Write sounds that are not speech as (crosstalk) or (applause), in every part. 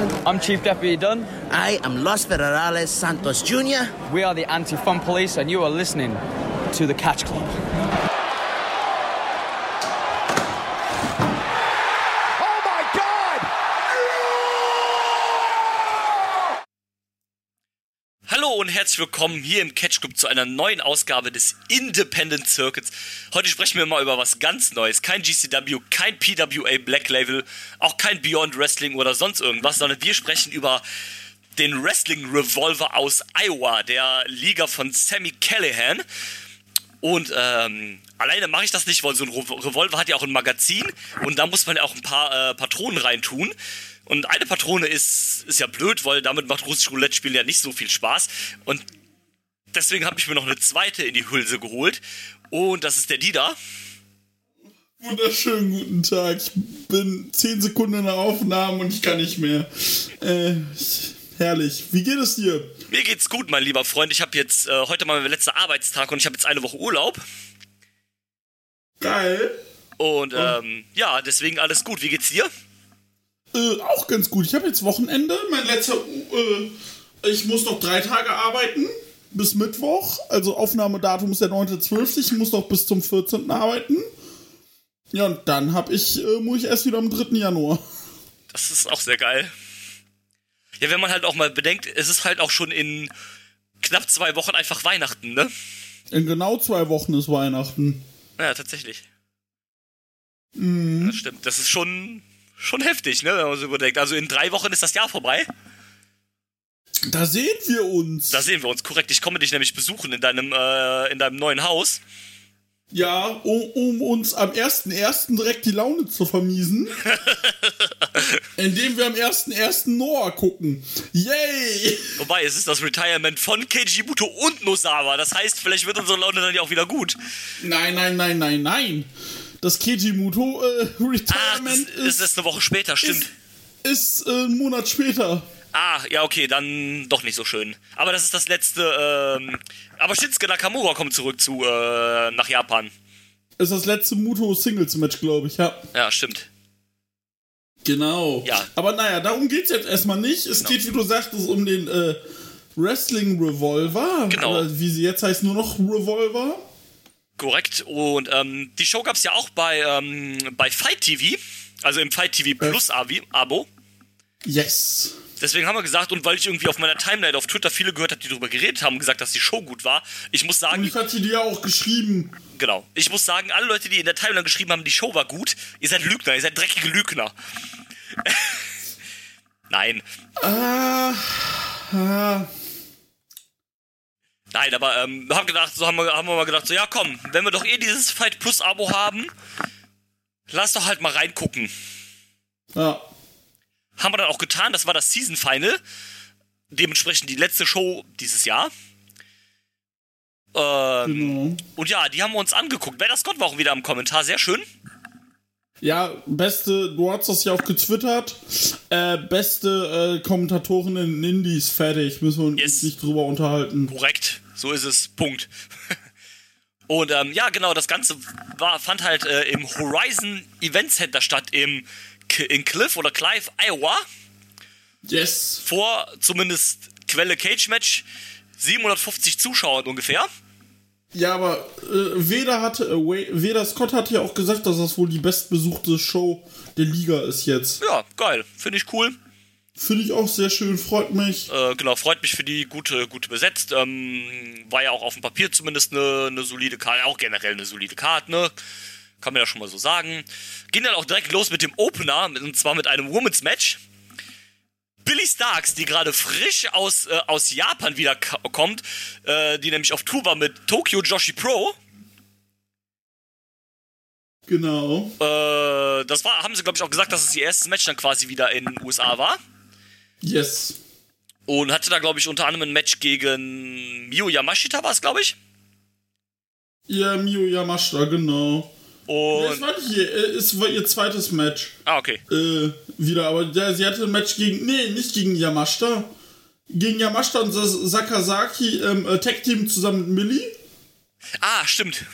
Washington. I'm Chief Deputy Dunn. I am Los Federales Santos Jr. We are the Anti Fun Police, and you are listening to the Catch Club. Willkommen hier im Catch Club zu einer neuen Ausgabe des Independent Circuits. Heute sprechen wir mal über was ganz Neues. Kein GCW, kein PWA Black Label, auch kein Beyond Wrestling oder sonst irgendwas, sondern wir sprechen über den Wrestling Revolver aus Iowa, der Liga von Sammy Callahan. Und ähm, alleine mache ich das nicht, weil so ein Re- Revolver hat ja auch ein Magazin und da muss man ja auch ein paar äh, Patronen reintun. Und eine Patrone ist, ist ja blöd, weil damit macht russisch Roulette spielen ja nicht so viel Spaß. Und deswegen habe ich mir noch eine zweite in die Hülse geholt. Und das ist der Dida. Wunderschönen guten Tag. Ich bin 10 Sekunden in der Aufnahme und ich kann nicht mehr. Äh, herrlich. Wie geht es dir? Mir geht's gut, mein lieber Freund. Ich habe jetzt äh, heute mal mein letzter Arbeitstag und ich habe jetzt eine Woche Urlaub. Geil. Und ähm, ja, deswegen alles gut. Wie geht's dir? Äh, auch ganz gut. Ich habe jetzt Wochenende. Mein letzter. Äh, ich muss noch drei Tage arbeiten. Bis Mittwoch. Also Aufnahmedatum ist der 9.12. Ich muss noch bis zum 14. arbeiten. Ja, und dann hab ich, äh, muss ich erst wieder am 3. Januar. Das ist auch sehr geil. Ja, wenn man halt auch mal bedenkt, es ist halt auch schon in knapp zwei Wochen einfach Weihnachten, ne? In genau zwei Wochen ist Weihnachten. Ja, tatsächlich. Mhm. Das stimmt. Das ist schon, schon heftig, ne? Wenn man so überdenkt. Also in drei Wochen ist das Jahr vorbei. Da sehen wir uns. Da sehen wir uns korrekt. Ich komme dich nämlich besuchen in deinem, äh, in deinem neuen Haus. Ja, um, um uns am 1.1. direkt die Laune zu vermiesen. (laughs) indem wir am 1.1. Noah gucken. Yay! Wobei, es ist das Retirement von Keiji Muto und Nosawa. Das heißt, vielleicht wird unsere Laune dann ja auch wieder gut. Nein, nein, nein, nein, nein. Das Kejimuto äh, (laughs) Ah, Retirement das ist, ist eine Woche später, stimmt. ist, ist äh, einen Monat später. Ah, ja, okay, dann doch nicht so schön. Aber das ist das letzte, ähm, aber Shinsuke Nakamura kommt zurück zu, äh, nach Japan. Ist das letzte Muto Singles Match, glaube ich, ja. Ja, stimmt. Genau. Ja. Aber naja, darum geht's jetzt erstmal nicht. Es geht, wie du sagtest, um den äh, Wrestling Revolver. Genau. Oder wie sie jetzt heißt, nur noch Revolver. Korrekt. Und ähm, die Show gab's ja auch bei, ähm, bei Fight TV, also im Fight TV Plus Abi- Abo. Yes. Deswegen haben wir gesagt, und weil ich irgendwie auf meiner Timeline auf Twitter viele gehört habe, die darüber geredet haben, gesagt, dass die Show gut war. Ich muss Und sagen, ich hatte dir ja auch geschrieben. genau. Ich muss sagen, alle Leute, die in der Timeline geschrieben haben, die Show war gut, ihr seid Lügner, ihr seid dreckige Lügner. (laughs) Nein. Ah, ah. Nein, aber ähm, wir haben gedacht, so haben wir, haben wir mal gedacht, so ja komm, wenn wir doch eh dieses Fight Plus Abo haben, lass doch halt mal reingucken. Ja. Haben wir dann auch getan, das war das Season Final, dementsprechend die letzte Show dieses Jahr. Ähm, Genau. und ja, die haben wir uns angeguckt. Wer das Gott war auch wieder im Kommentar, sehr schön. Ja, beste, du hast das ja auch getwittert. Äh, beste äh, Kommentatorin in Indies, fertig. Müssen wir uns Yes. nicht drüber unterhalten. Korrekt, so ist es. Punkt. (laughs) Und ähm, ja, genau, das Ganze war, fand halt äh, im Horizon Event Center statt im in Cliff oder Clive, Iowa. Yes. Vor zumindest Quelle Cage Match 750 Zuschauern ungefähr. Ja, aber äh, Veda hatte, äh, Veda Scott hat ja auch gesagt, dass das wohl die bestbesuchte Show der Liga ist jetzt. Ja, geil. Finde ich cool. Finde ich auch sehr schön, freut mich. Äh, genau, freut mich für die gute, gute besetzt. Ähm, war ja auch auf dem Papier zumindest eine, eine solide Karte, auch generell eine solide Karte, ne? Kann man ja schon mal so sagen. Ging dann auch direkt los mit dem Opener, und zwar mit einem Women's Match. Billy Starks, die gerade frisch aus, äh, aus Japan wieder kommt, äh, die nämlich auf Tour war mit Tokyo Joshi Pro. Genau. Äh, das war, haben sie, glaube ich, auch gesagt, dass es ihr erstes Match dann quasi wieder in den USA war. Yes. Und hatte da, glaube ich, unter anderem ein Match gegen Miyu Yamashita, war es, glaube ich. Ja, Miyu Yamashita, genau. Und. Es war nicht ihr, äh, es war ihr zweites Match. Ah, okay. Äh, wieder, aber der, sie hatte ein Match gegen, nee, nicht gegen Yamashita. Gegen Yamashita und Sa- Sakazaki, ähm, äh, Tag Team zusammen mit Millie. Ah, stimmt.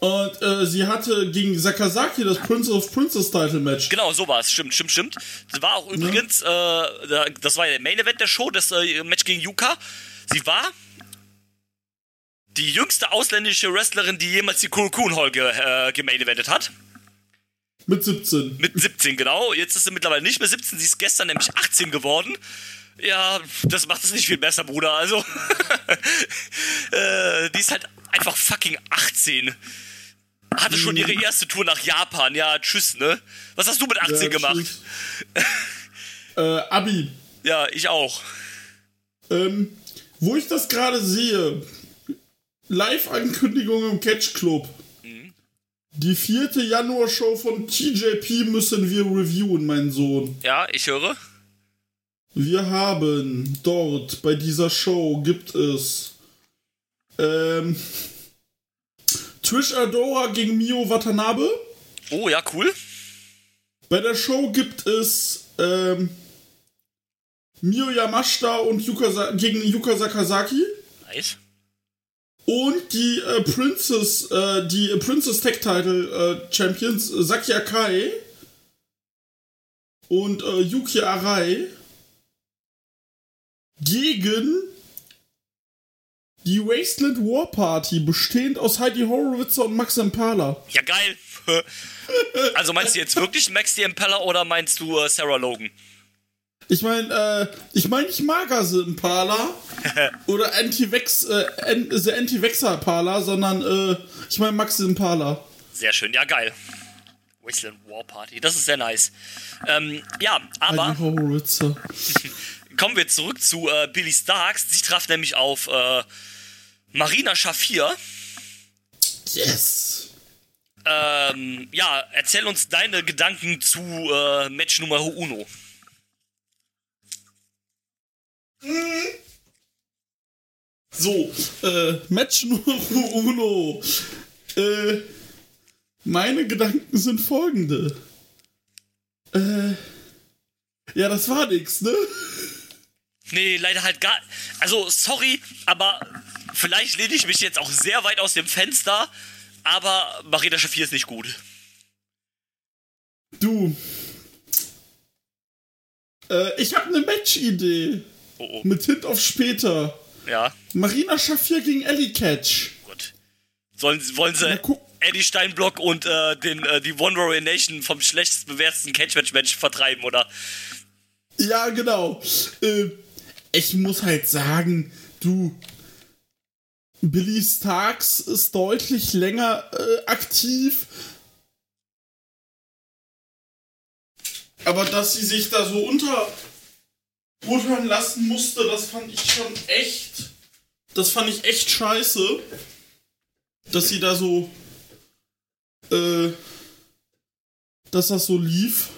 Und äh, sie hatte gegen Sakazaki das Princess of Princess Title Match. Genau, so war es. Stimmt, stimmt, stimmt. Das war auch übrigens, äh, da- das war ja der Main Event der Show, das äh, Match gegen Yuka. Sie war die jüngste ausländische Wrestlerin, die jemals die Kurokun Hall ge äh, gemain eventet hat. Mit 17. Mit 17, genau. Jetzt ist sie mittlerweile nicht mehr 17, sie ist gestern nämlich 18 geworden. Ja, das macht es nicht viel besser, Bruder. Also, (laughs) äh, die ist halt einfach fucking 18. Hatte schon ihre erste Tour nach Japan. Ja, tschüss, ne? Was hast du mit 18 Ja, gemacht? (laughs) äh, Abi. Ja, ich auch. Ähm, wo ich das gerade sehe, Live-Ankündigung im Catch Club. Die vierte Januar-Show von TJP müssen wir reviewen, mein Sohn. Ja, ich höre. Wir haben dort bei dieser Show gibt es ähm, Trish Adora gegen Mio Watanabe. Oh, ja, cool. Bei der Show gibt es ähm, Mio Yamashita und Yuka gegen Yuka Sakazaki. Nice. Und die äh, Princess, äh, die Princess Tech Title äh, Champions äh, Saki Akai und äh, Yuki Arai gegen die Wasteland War Party, bestehend aus Heidi Horowitzer und Max Impala. Ja, geil. (laughs) Also meinst du jetzt wirklich Max Impeller oder meinst du äh, Sarah Logan? Ich meine, äh, ich meine nicht Magase Impala (laughs) oder Anti-Vex, äh, The Anti-Vexer Impala, sondern äh, ich meine Max Impala. Sehr schön, ja, geil. Wasteland War Party, das ist sehr nice. Ähm, ja, aber (laughs) kommen wir zurück zu äh, Billy Starks. Sie traf nämlich auf äh, Marina Shafir. Yes. Ähm, ja, erzähl uns deine Gedanken zu äh, Match Nummer Uno. So, äh, Match Nummer uno. Äh, meine Gedanken sind folgende. Äh, ja, das war nix, ne? Nee, leider halt gar. Also, sorry, aber vielleicht lehne ich mich jetzt auch sehr weit aus dem Fenster. Aber Marina Shafir ist nicht gut. Du. Äh, ich habe eine Match-Idee. Oh, oh. Mit Hint auf später. Ja, Marina Schafir gegen Ellie Catch. gut. Sollen, wollen sie. Eddie Steinblock und äh, den, äh, die One Warrior Nation vom schlechtest bewerteten Catchmatch-Match vertreiben, oder? Ja, genau. Äh, ich muss halt sagen, du. Billy Starks ist deutlich länger äh, aktiv. Aber dass sie sich da so unterbuttern lassen musste, das fand ich schon echt. Das fand ich echt scheiße. Dass sie da so. Äh. Dass das so lief.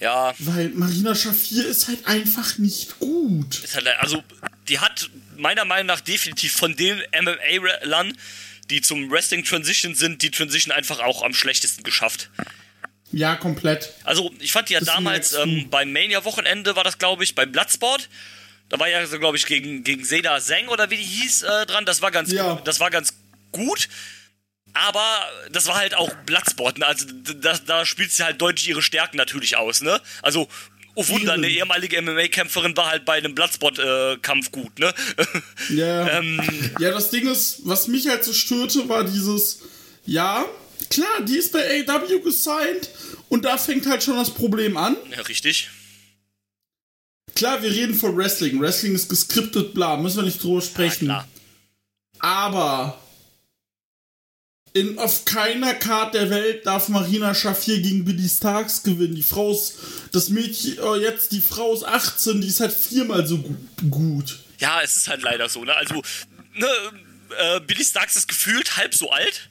Ja, Weil Marina Schafir ist halt einfach nicht gut. ist halt, also, die hat meiner Meinung nach definitiv von den MMA-Lern, die zum Wrestling Transition sind, die Transition einfach auch am schlechtesten geschafft. Ja, komplett. Also, ich fand die ja Ist damals ähm, beim Mania-Wochenende, war das, glaube ich, beim Bloodsport. Da war ja, so, glaube ich, gegen, gegen Seda Zeng oder wie die hieß äh, dran. Das war ganz, Ja. das war ganz gut. Aber das war halt auch Bloodsport. Ne? Also, da, da spielt sie halt deutlich ihre Stärken natürlich aus. Ne? Also, oh Wunder, eine ehemalige MMA-Kämpferin war halt bei einem Bloodsport-Kampf gut. Ne? Ja. (laughs) ähm, ja, das Ding ist, was mich halt so störte, war dieses, ja, klar, die ist bei AW gesigned und da fängt halt schon das Problem an. ja, richtig. Klar, wir reden von Wrestling. Wrestling ist geskriptet, bla, müssen wir nicht drüber Ja, sprechen. klar. Aber in, auf keiner Card der Welt darf Marina Schafir gegen Billy Starks gewinnen. Die Frau ist, das Mädchen, oh, jetzt, die Frau ist 18, die ist halt viermal so gu gut. Ja, es ist halt leider so. Ne? Also, ne, äh, Billy Starks ist gefühlt halb so alt.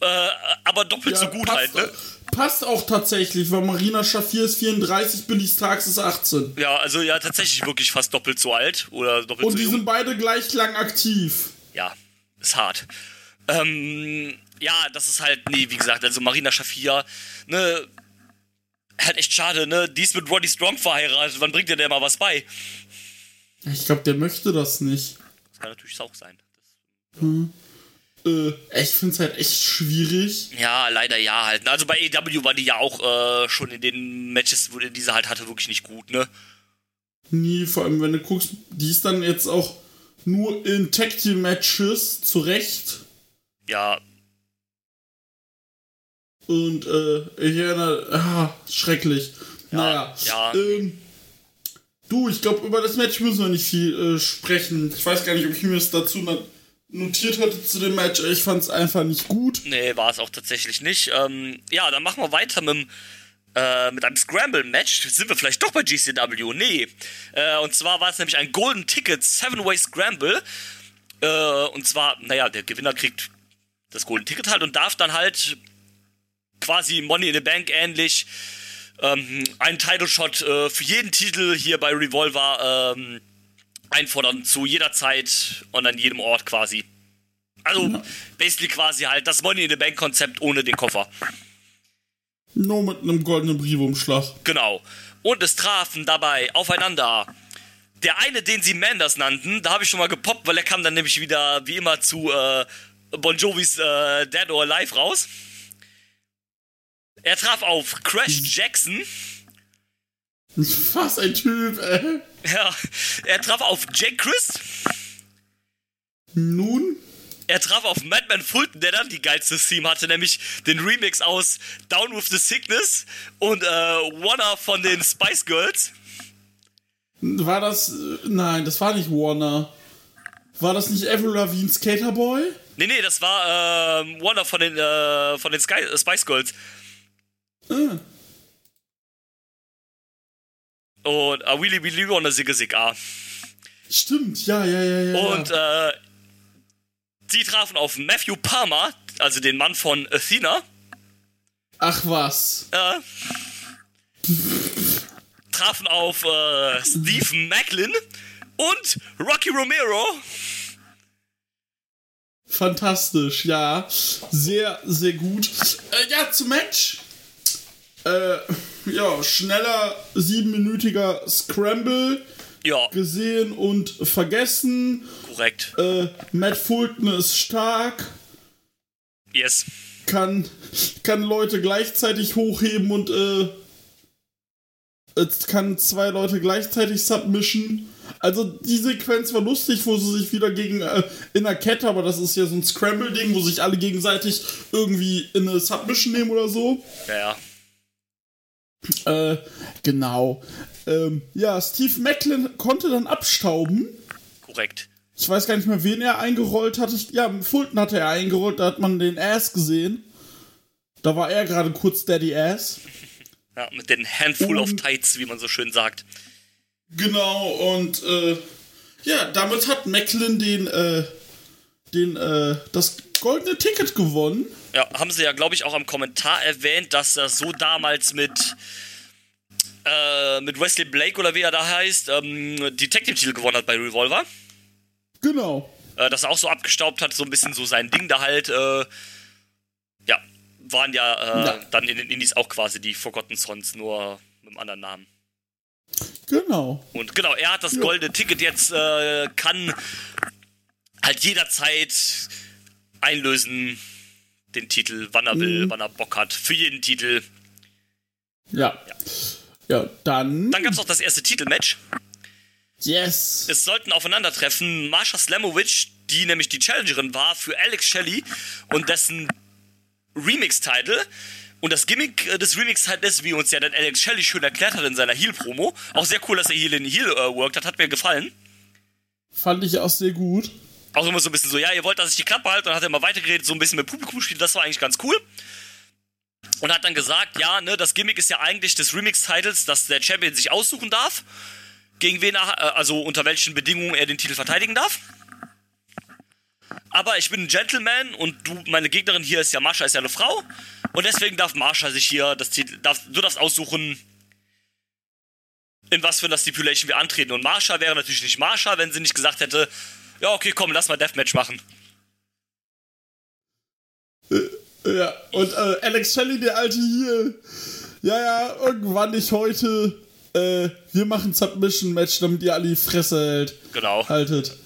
Äh, aber doppelt so gut passt, halt, ne? Passt auch tatsächlich, weil Marina Schafir ist 34, Billy Starks ist 18. Ja, also ja, tatsächlich wirklich fast doppelt so alt oder doppelt Und so die jung. sind beide gleich lang aktiv. Ja, ist hart. Ähm, ja, das ist halt, nee, wie gesagt, also Marina Shafir, ne, halt echt schade, ne, die ist mit Roddy Strong verheiratet, wann bringt dir der mal was bei? Ich glaube, der möchte das nicht. Das kann natürlich auch sein. Äh, äh, ich finde es halt echt schwierig. Ja, leider ja halt. Also bei AEW war die ja auch äh, schon in den Matches, wo die diese halt hatte, wirklich nicht gut, ne? Nie, vor allem wenn du guckst, die ist dann jetzt auch nur in Tag Team Matches zurecht. Ja, Und äh, ich erinnere, ah, schrecklich. naja, ja. Ähm, du, ich glaube, über das Match müssen wir nicht viel äh, sprechen. Ich weiß gar nicht, ob ich mir das dazu notiert hatte zu dem Match. Ich fand es einfach nicht gut. Nee, war es auch tatsächlich nicht. Ähm, ja, dann machen wir weiter mit, dem, äh, mit einem Scramble-Match. Sind wir vielleicht doch bei GCW? Nee. Äh, und zwar war es nämlich ein Golden Ticket Seven-Way Scramble. Äh, und zwar, naja, der Gewinner kriegt das Golden Ticket halt und darf dann halt quasi Money in the Bank ähnlich ähm, einen Title-Shot äh, für jeden Titel hier bei Revolver ähm, einfordern zu jeder Zeit und an jedem Ort quasi. Also, basically quasi halt das Money in the Bank Konzept ohne den Koffer. Nur mit einem goldenen Briefumschlag. Genau. Und es trafen dabei aufeinander. Der eine, den sie Manders nannten, da habe ich schon mal gepoppt, weil er kam dann nämlich wieder, wie immer, zu äh, Bon Jovis äh, Dead or Alive raus. Er traf auf Crash Jackson. Was ein Typ, ey. Ja, er traf auf Jake Christ. Nun, Er traf auf Madman Fulton, der dann die geilste Theme hatte, nämlich den Remix aus Down with the Sickness und äh, Wanna von den Spice Girls. war das. Äh, nein, das war nicht Warner. War das nicht Avril Lavigne Skaterboy? Nee, nee, das war ähm, Wanna von den, äh, von den Sky, äh, Spice Girls. Ah. Und äh, Willy Willy Wanna Sigge Sig A. Stimmt, ja, ja, ja, ja. Und äh, sie trafen auf Matthew Palmer, also den Mann von Athena. Ach was. Äh, trafen auf äh, Steve Macklin und Rocky Romero. Fantastisch, ja. Sehr, sehr gut. Äh, ja, zum Match. Äh, ja, schneller, siebenminütiger Scramble Ja, gesehen und vergessen. korrekt. Äh, Matt Fulton ist stark, Yes. kann, kann Leute gleichzeitig hochheben und äh, kann zwei Leute gleichzeitig submission. Also die Sequenz war lustig, wo sie sich wieder gegen äh, in der Kette, aber das ist ja so ein Scramble-Ding, wo sich alle gegenseitig irgendwie in eine Submission nehmen oder so. Ja, ja. Äh, genau. Ähm, ja, Steve Macklin konnte dann abstauben. Korrekt. Ich weiß gar nicht mehr, wen er eingerollt hatte. Ich, ja, Fulton hatte er eingerollt, da hat man den Ass gesehen. Da war er gerade kurz Daddy Ass. Ja, mit den Handful of Und- Tights, wie man so schön sagt. Genau, und äh, ja, damit hat Macklin den, äh, den, äh, das goldene Ticket gewonnen. Ja, haben sie ja, glaube ich, auch am Kommentar erwähnt, dass das so damals mit, äh, mit Wesley Blake oder wie er da heißt, ähm, die Tag Team Titel gewonnen hat bei Revolver. Genau. Äh, dass er auch so abgestaubt hat, so ein bisschen so sein Ding da halt, äh, ja, waren ja, äh, Ja. dann in den Indies auch quasi die Forgotten Sons, nur mit einem anderen Namen. Genau. Und genau, er hat das Ja. goldene Ticket jetzt, äh, kann halt jederzeit einlösen, den Titel, wann er will, Mhm. wann er Bock hat, für jeden Titel. Ja. Ja, dann. Dann gab es auch das erste Titelmatch. Yes. Es sollten aufeinandertreffen Marsha Slamovic, die nämlich die Challengerin war für Alex Shelley und dessen Remix-Title. Und das Gimmick äh, des Remix-Titles, wie uns ja dann Alex Shelley schön erklärt hat in seiner Heel-Promo, auch sehr cool, dass er hier den Heel äh, worked hat, hat mir gefallen. Fand ich auch sehr gut. Auch immer so ein bisschen so, ja, ihr wollt, dass ich die Klappe halte, und hat er immer weitergeredet, so ein bisschen mit Publikum spielt, das war eigentlich ganz cool. Und hat dann gesagt, ja, ne, das Gimmick ist ja eigentlich des Remix-Titles, dass der Champion sich aussuchen darf, gegen wen er, äh, also unter welchen Bedingungen er den Titel verteidigen darf. Aber ich bin ein Gentleman und du, meine Gegnerin hier ist ja Marsha, ist ja eine Frau. Und deswegen darf Marsha sich hier das Titel, darf, du darfst aussuchen, in was für einer Stipulation wir antreten. Und Marsha wäre natürlich nicht Marsha, wenn sie nicht gesagt hätte, ja, okay, komm, lass mal Deathmatch machen. Ja, und äh, Alex Shelley, der alte hier. Ja, ja, irgendwann nicht heute. Äh, wir machen Submission-Match, damit ihr alle die Fresse hält, Genau. haltet.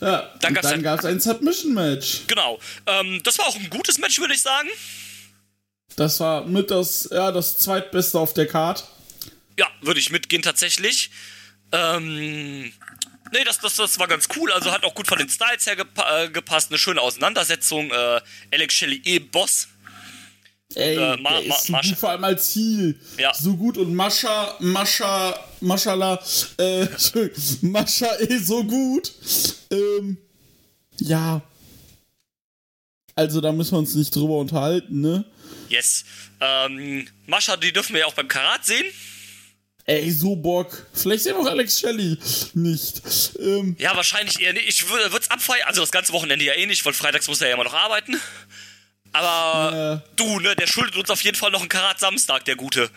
Ja, Dann ein- gab es ein Submission-Match. Genau. Ähm, das war auch ein gutes Match, würde ich sagen. Das war mit das, ja, das zweitbeste auf der Card. Ja, würde ich mitgehen tatsächlich. Ähm, nee, das, das, das war ganz cool. Also hat auch gut von den Styles her gepa äh, gepasst. Eine schöne Auseinandersetzung. Äh, Alex Shelley eh Boss. Ey, äh, Ma- Ma- Mascha- gut, vor allem als Ziel. Ja. So gut und Mascha, Mascha, Maschala, äh, Mascha eh so gut. Ähm, ja. Also da müssen wir uns nicht drüber unterhalten, ne? Yes. Ähm, Mascha, die dürfen wir ja auch beim Karat sehen. Ey, so Bock. Vielleicht sehen wir auch Alex Shelley nicht. Ähm, Ja, wahrscheinlich eher nicht. Ich würde es abfeiern. Also das ganze Wochenende ja eh nicht, weil freitags muss er ja immer noch arbeiten. Aber du, ne, der schuldet uns auf jeden Fall noch einen Karat Samstag, der Gute.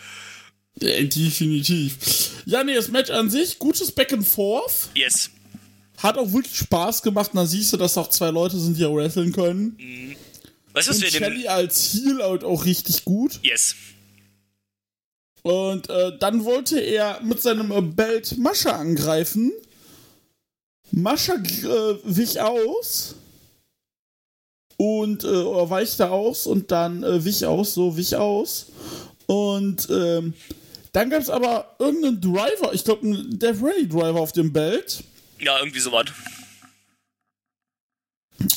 äh, definitiv. Ja, nee, das Match an sich, gutes Back and Forth. Yes. Hat auch wirklich Spaß gemacht. Da siehst du, dass auch zwei Leute sind, die auch wresteln können. Weißt du, was Und wir Shelly als Heel halt auch richtig gut. Yes. Und äh, dann wollte er mit seinem äh, Belt Mascha angreifen. Mascha äh, wich aus. Und äh, weichte aus und dann äh, wich aus, so wich aus. Und ähm, dann gab es aber irgendeinen Driver, ich glaube einen Death Rally Driver auf dem Belt. Ja, irgendwie sowas.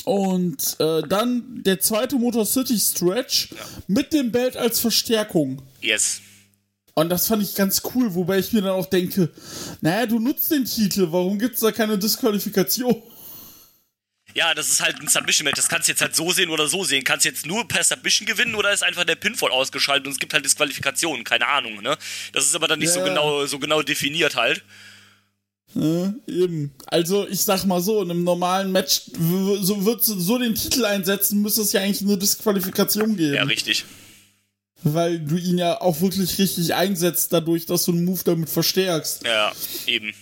Und äh, dann der zweite Motor City Stretch mit dem Belt als Verstärkung. Yes. Und das fand ich ganz cool, wobei ich mir dann auch denke, naja, du nutzt den Titel, warum gibt's da keine Disqualifikation? Ja, das ist halt ein Submission-Match. Das kannst du jetzt halt so sehen oder so sehen. Kannst du jetzt nur per Submission gewinnen oder ist einfach der Pinfall ausgeschaltet und es gibt halt Disqualifikationen? Keine Ahnung, ne? Das ist aber dann nicht so, Ja. genau, so genau definiert halt. Ja, eben. Also, ich sag mal so, in einem normalen Match, so würdest du so den Titel einsetzen, müsste es ja eigentlich eine Disqualifikation geben. Ja, richtig. Weil du ihn ja auch wirklich richtig einsetzt, dadurch, dass du einen Move damit verstärkst. Ja, eben.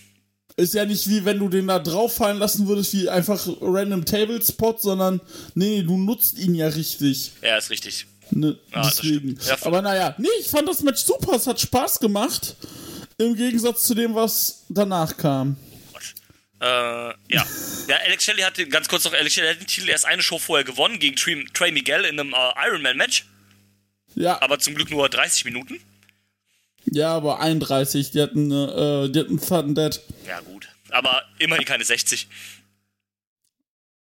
Ist ja nicht wie wenn du den da drauf fallen lassen würdest, wie einfach random Table Spot, sondern nee, du nutzt ihn ja richtig. Ja, ist richtig. Ne, Ja, deswegen. Ja, Aber naja, nee, ich fand das Match super, es hat Spaß gemacht. Im Gegensatz zu dem, was danach kam. Äh, ja. (laughs) Ja, Alex Shelley hatte, ganz kurz noch, Alex Shelley hat den Titel erst eine Show vorher gewonnen gegen Trey, Trey Miguel in einem äh, Ironman-Match. Ja, Aber zum Glück nur 30 Minuten. ja, aber 31, die hatten, äh, die hatten Thundead. Ja, gut. Aber immerhin keine 60.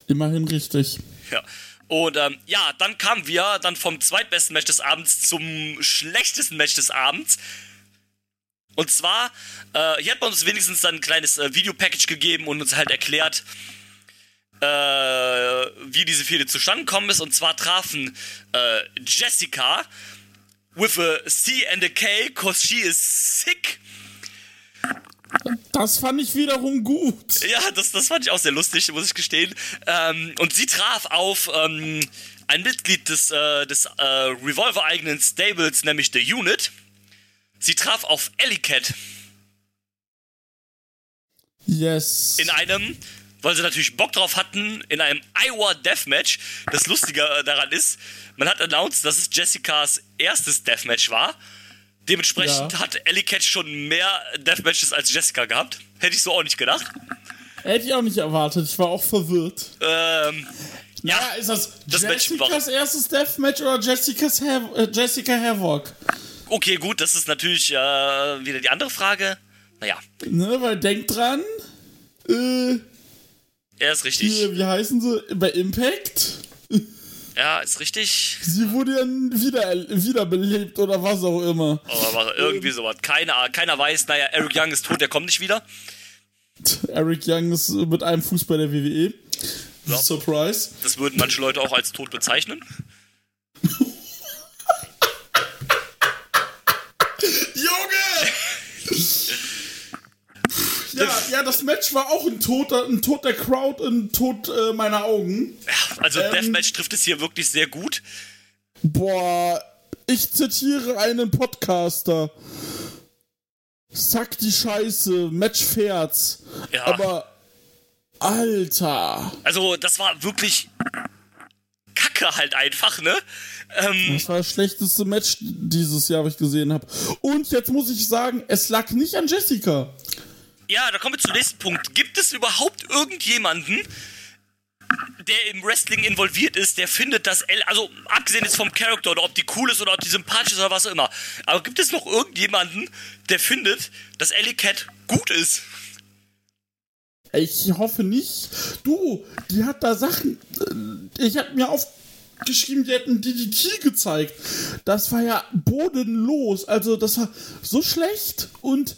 Immerhin richtig. Ja. Und ähm, ja, dann kamen wir dann vom zweitbesten Match des Abends zum schlechtesten Match des Abends. Und zwar, äh, hier hat man uns wenigstens dann ein kleines äh, Videopackage gegeben und uns halt erklärt, äh, wie diese Fehde zustande gekommen ist. Und zwar trafen äh, Jessica with a C and a K, cause she is sick. Das fand ich wiederum gut. Ja, das, das fand ich auch sehr lustig, muss ich gestehen. Ähm, und sie traf auf ähm, ein Mitglied des, äh, des äh, Revolver-eigenen Stables, nämlich The Unit. Sie traf auf Ellie Cat Yes. in einem, weil sie natürlich Bock drauf hatten, in einem Iowa Deathmatch. Das Lustige äh, daran ist, man hat announced, dass es Jessicas erstes Deathmatch war. Dementsprechend Ja. hat Ellie Cat schon mehr Deathmatches als Jessica gehabt. Hätte ich so auch nicht gedacht. Hätte ich auch nicht erwartet. Ich war auch verwirrt. Ähm, Ja, ja, ist das, das Jessicas erstes Deathmatch oder Jessica's Hav äh, Jessica Havoc? Okay, gut, das ist natürlich äh, wieder die andere Frage. Naja, Ne, weil denk dran, äh, er ist richtig. hier, wie heißen sie? Bei Impact? Ja, ist richtig. Sie wurde ja wieder, wiederbelebt oder was auch immer. Aber irgendwie sowas. Keiner, keiner weiß, naja, Eric Young ist tot, der kommt nicht wieder. Eric Young ist mit einem Fuß bei der WWE. Ja. Surprise. Das würden manche Leute auch als tot bezeichnen. (laughs) Junge! (laughs) ja, ja, das Match war auch ein Tod, ein Tod der Crowd, ein Tod äh, meiner Augen. Also Ähm. Deathmatch trifft es hier wirklich sehr gut. Boah, ich zitiere einen Podcaster. Sack die Scheiße, Match fährt's. Ja. Aber, Alter. Also das war wirklich Kacke halt einfach, ne? Ähm, Das war das schlechteste Match dieses Jahr, was ich gesehen habe. Und jetzt muss ich sagen, es lag nicht an Jessica. Ja, da kommen wir zum nächsten Punkt. Gibt es überhaupt irgendjemanden, der im Wrestling involviert ist, der findet, dass L, also abgesehen jetzt vom Charakter oder ob die cool ist oder ob die sympathisch ist oder was auch immer, aber gibt es noch irgendjemanden, der findet, dass Ellie Cat gut ist? Ich hoffe nicht. Du, die hat da Sachen. äh, Ich hab mir aufgeschrieben, die hätten DDT gezeigt. Das war ja bodenlos. Also, das war so schlecht. Und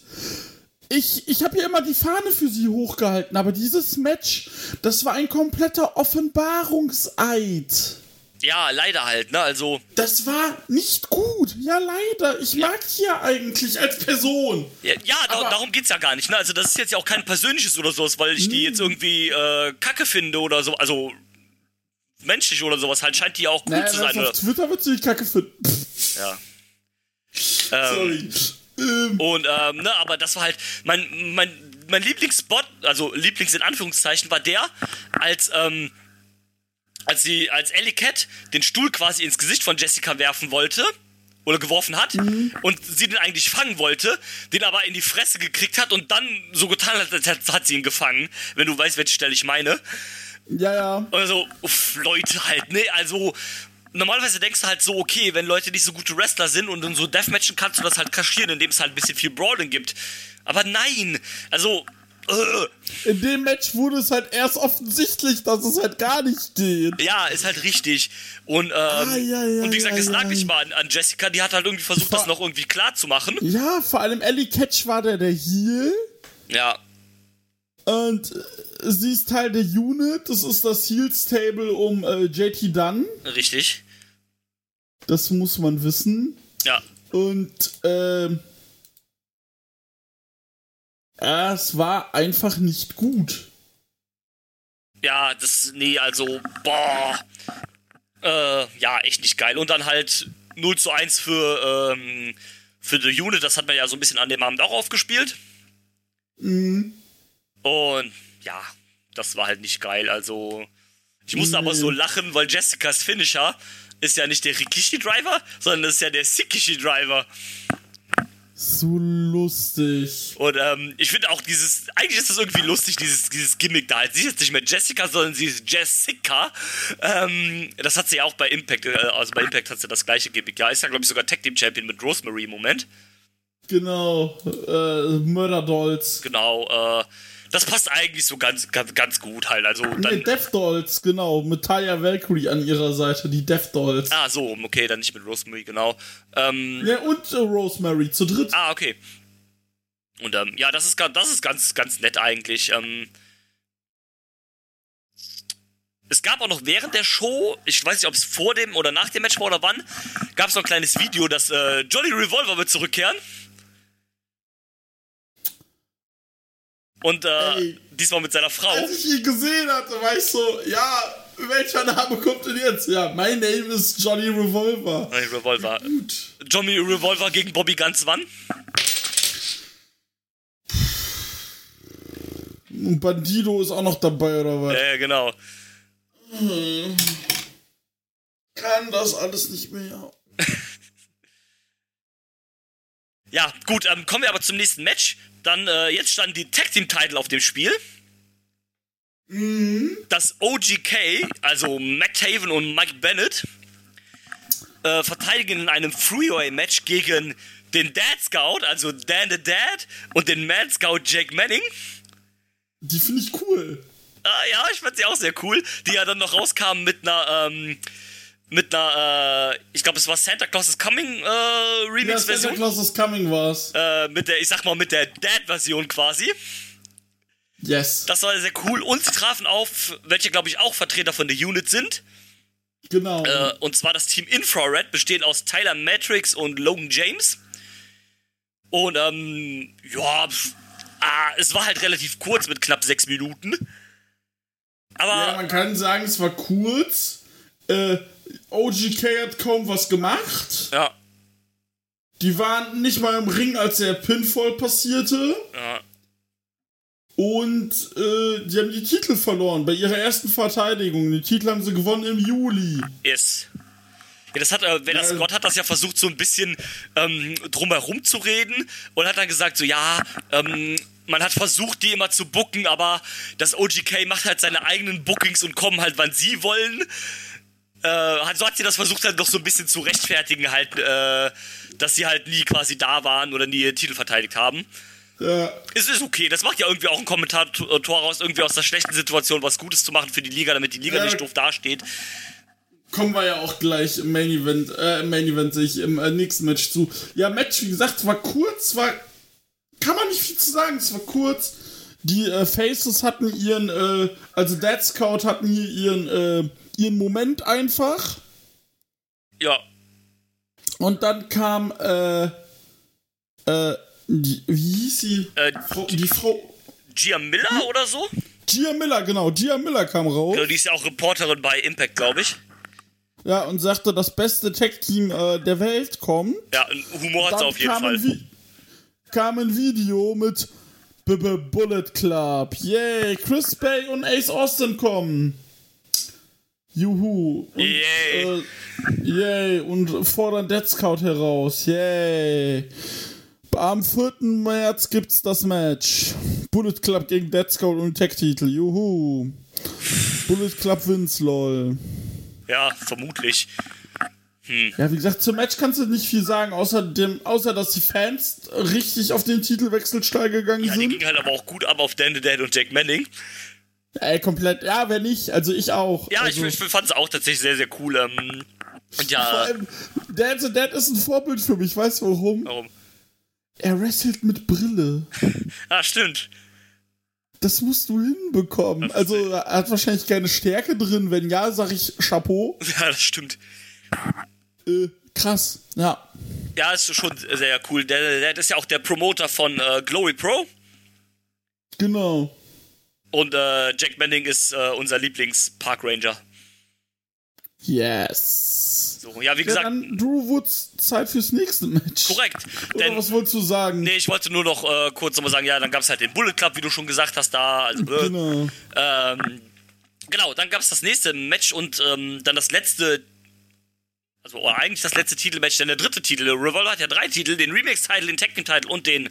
ich, ich habe ja immer die Fahne für sie hochgehalten. Aber dieses Match, das war ein kompletter Offenbarungseid. Ja, leider halt, ne? Also, Das war nicht gut. Ja, leider. Ich mag die ja eigentlich als Person. ja, ja da, darum geht's ja gar nicht, ne? Also, das ist jetzt ja auch kein persönliches oder sowas, weil ich die jetzt irgendwie äh, kacke finde oder so. Also, menschlich oder sowas. Halt scheint die ja auch gut Naja, zu sein. auf Oder, Twitter wird sie die Kacke finden. Ja. (laughs) Ähm, sorry. Ähm, Und, ähm, ne, aber das war halt mein, mein, mein Lieblingsspot, also Lieblings in Anführungszeichen, war der, als, ähm, als sie, als Ellie Cat den Stuhl quasi ins Gesicht von Jessica werfen wollte oder geworfen hat und sie den eigentlich fangen wollte, den aber in die Fresse gekriegt hat und dann so getan hat, als hat, sie ihn gefangen, wenn du weißt, welche Stelle ich meine. ja, ja. Also, uff, Leute halt, ne? Also, normalerweise denkst du halt so, okay, wenn Leute nicht so gute Wrestler sind und in so Deathmatchen kannst du das halt kaschieren, indem es halt ein bisschen viel Brawling gibt. Aber nein! Also, äh, In dem Match wurde es halt erst offensichtlich, dass es halt gar nicht geht. ja, ist halt richtig. Und, ähm, Ah, ja, ja, und wie gesagt, ja, das lag ja. nicht mal an, an Jessica, die hat halt irgendwie versucht, War- das noch irgendwie klar zu machen. Ja, vor allem Ellie Catch war der der Heel Ja, und äh, sie ist Teil der Unit. Das ist das Heels Table um äh, JT Dunn. richtig. Das muss man wissen. Ja. Und ähm, es war einfach nicht gut. Ja, das, nee, also, boah. Äh, ja, echt nicht geil. Und dann halt 0 zu 1 für, ähm, für The Unit, das hat man ja so ein bisschen an dem Abend auch aufgespielt. Mhm. Und ja, das war halt nicht geil. Also, ich musste aber Nee. so lachen, weil Jessicas Finisher ist ja nicht der Rikishi-Driver, sondern das ist ja der Sikishi-Driver. So lustig. Und ähm, ich finde auch dieses, eigentlich ist das irgendwie lustig, dieses, dieses Gimmick da. Sie ist jetzt nicht mehr Jessica, sondern sie ist Jessica. Ähm, das hat sie ja auch bei Impact, äh, also bei Impact hat sie das gleiche Gimmick. Ja, ist ja, glaube ich, sogar Tag Team Champion mit Rosemary im Moment. Genau. Äh, Murder Dolls. Genau, äh, das passt eigentlich so ganz, ganz, ganz gut halt. Also Nee, dann. Death Dolls, genau. Mit Talia Valkyrie an ihrer Seite, die Death Dolls. Ah, so, okay, dann nicht mit Rosemary, genau. Ähm, Ja, und äh, Rosemary zu dritt. Ah, okay. Und ähm, ja, das ist, das ist ganz, ganz nett eigentlich. Ähm, es gab auch noch während der Show, ich weiß nicht, ob es vor dem oder nach dem Match war oder wann, gab es noch ein kleines Video, dass äh, Jolly Revolver wird zurückkehren. Und äh, Ey. diesmal mit seiner Frau. Als ich ihn gesehen hatte, war ich so, ja, welcher Name kommt denn jetzt? Ja, my name is Johnny Revolver. Johnny Revolver. Gut. Johnny Revolver gegen Bobby Ganz wann? Und Bandido ist auch noch dabei, oder was? Äh, genau. Kann das alles nicht mehr. (laughs) Ja, gut, ähm, kommen wir aber zum nächsten Match. Dann, äh, jetzt standen die Tag Team Title auf dem Spiel. Das OGK, also Matt Haven und Mike Bennett, äh, verteidigen in einem Freeway-Match gegen den Dad Scout, also Dan the Dad, und den Man Scout Jake Manning. Die finde ich cool. Äh, ja, ich fand sie auch sehr cool, die ja dann noch rauskamen mit einer, ähm, mit einer, äh, ich glaube, es war Santa Claus is Coming äh, Ja, Santa Remix-Version. Claus is Coming war's. äh, mit der, ich sag mal, mit der Dad-Version quasi. Yes. Das war sehr cool. Und sie trafen auf, welche, glaube ich, auch Vertreter von der Unit sind. genau. Äh, und zwar das Team Infrared, bestehend aus Tyler Matrix und Logan James. Und, ähm, ja, pf, ah, es war halt relativ kurz mit knapp sechs Minuten. ja, Aber, man kann sagen, es war kurz. Äh, OGK hat kaum was gemacht. ja, Die waren nicht mal im Ring, als der Pinfall passierte. ja, Und äh, die haben die Titel verloren bei ihrer ersten Verteidigung. Die Titel haben sie gewonnen im Juli. ist. Ja, das hat, äh, wer das Ja. Scott hat das ja versucht, so ein bisschen ähm, drumherum zu reden und hat dann gesagt, so, ja, ähm, man hat versucht, die immer zu booken, aber das OGK macht halt seine eigenen Bookings und kommen halt, wann sie wollen. Äh, so hat sie das versucht, halt noch so ein bisschen zu rechtfertigen, halt, äh, dass sie halt nie quasi da waren oder nie ihren Titel verteidigt haben. Ja. Es ist okay, das macht ja irgendwie auch ein Kommentator raus, irgendwie aus der schlechten Situation was Gutes zu machen für die Liga, damit die Liga Ja. nicht doof dasteht. Kommen wir ja auch gleich im Main Event, äh, im Main Event sehe ich im äh, nächsten Match zu. Ja, Match, wie gesagt, war kurz, war, kann man nicht viel zu sagen, es war kurz. Die äh, Faces hatten ihren, äh, also Dead Scout hatten hier ihren, äh, ihren Moment einfach. Ja, Und dann kam, äh, äh, die, wie hieß sie? Äh, Frau, die Frau, Gia Miller oder so? Gia Miller, genau, Gia Miller kam raus. Die ist ja auch Reporterin bei Impact, glaube ich. Ja, und sagte, das beste Tech-Team äh, der Welt kommt. Ja, Humor hat sie auf jeden kam Fall. Ein Vi- kam ein Video mit B -B Bullet Club. Yay, Chris Bay und Ace Austin kommen. Juhu. Und, Yay. Äh, yay. Und fordern Dead Scout heraus. Yay. Am 4. März gibt's das Match. Bullet Club gegen Dead Scout und Tech-Titel. Juhu. Bullet Club wins, lol. Ja, vermutlich. Ja, wie gesagt, zum Match kannst du nicht viel sagen, außer, dem, außer dass die Fans richtig auf den Titelwechsel steil gegangen Ja, die sind. ging halt aber auch gut ab auf Dan the Dead und Jack Manning. Ey, komplett. Ja, wer nicht? Also ich auch. Ja, also, ich, ich fand es auch tatsächlich sehr, sehr cool. Ähm, und Vor ja, allem, Dance and Dead ist ein Vorbild für mich. Weißt du warum? warum? Er wrestelt mit Brille. (laughs) Ah, stimmt. Das musst du hinbekommen. Also, er hat wahrscheinlich keine Stärke drin. Wenn ja, sag ich Chapeau. (laughs) Ja, das stimmt. Äh, krass. Ja. Ja, ist schon sehr cool. Der, der ist ja auch der Promoter von äh, Glory Pro. Genau. Und äh, Jack Manning ist äh, unser Lieblings-Park Ranger. Yes. So, ja, wie Ja, gesagt, dann, Drew Woods, Zeit fürs nächste Match. korrekt. Oder Denn, was wolltest du sagen? nee, ich wollte nur noch äh, kurz nochmal sagen, ja, dann gab es halt den Bullet Club, wie du schon gesagt hast, da. Also, äh, Genau. Ähm, genau, dann gab es das nächste Match und ähm, dann das letzte, also oder eigentlich das letzte Titelmatch, dann der dritte Titel. Revolver hat ja drei Titel, den Remix-Titel, den Technik-Titel und den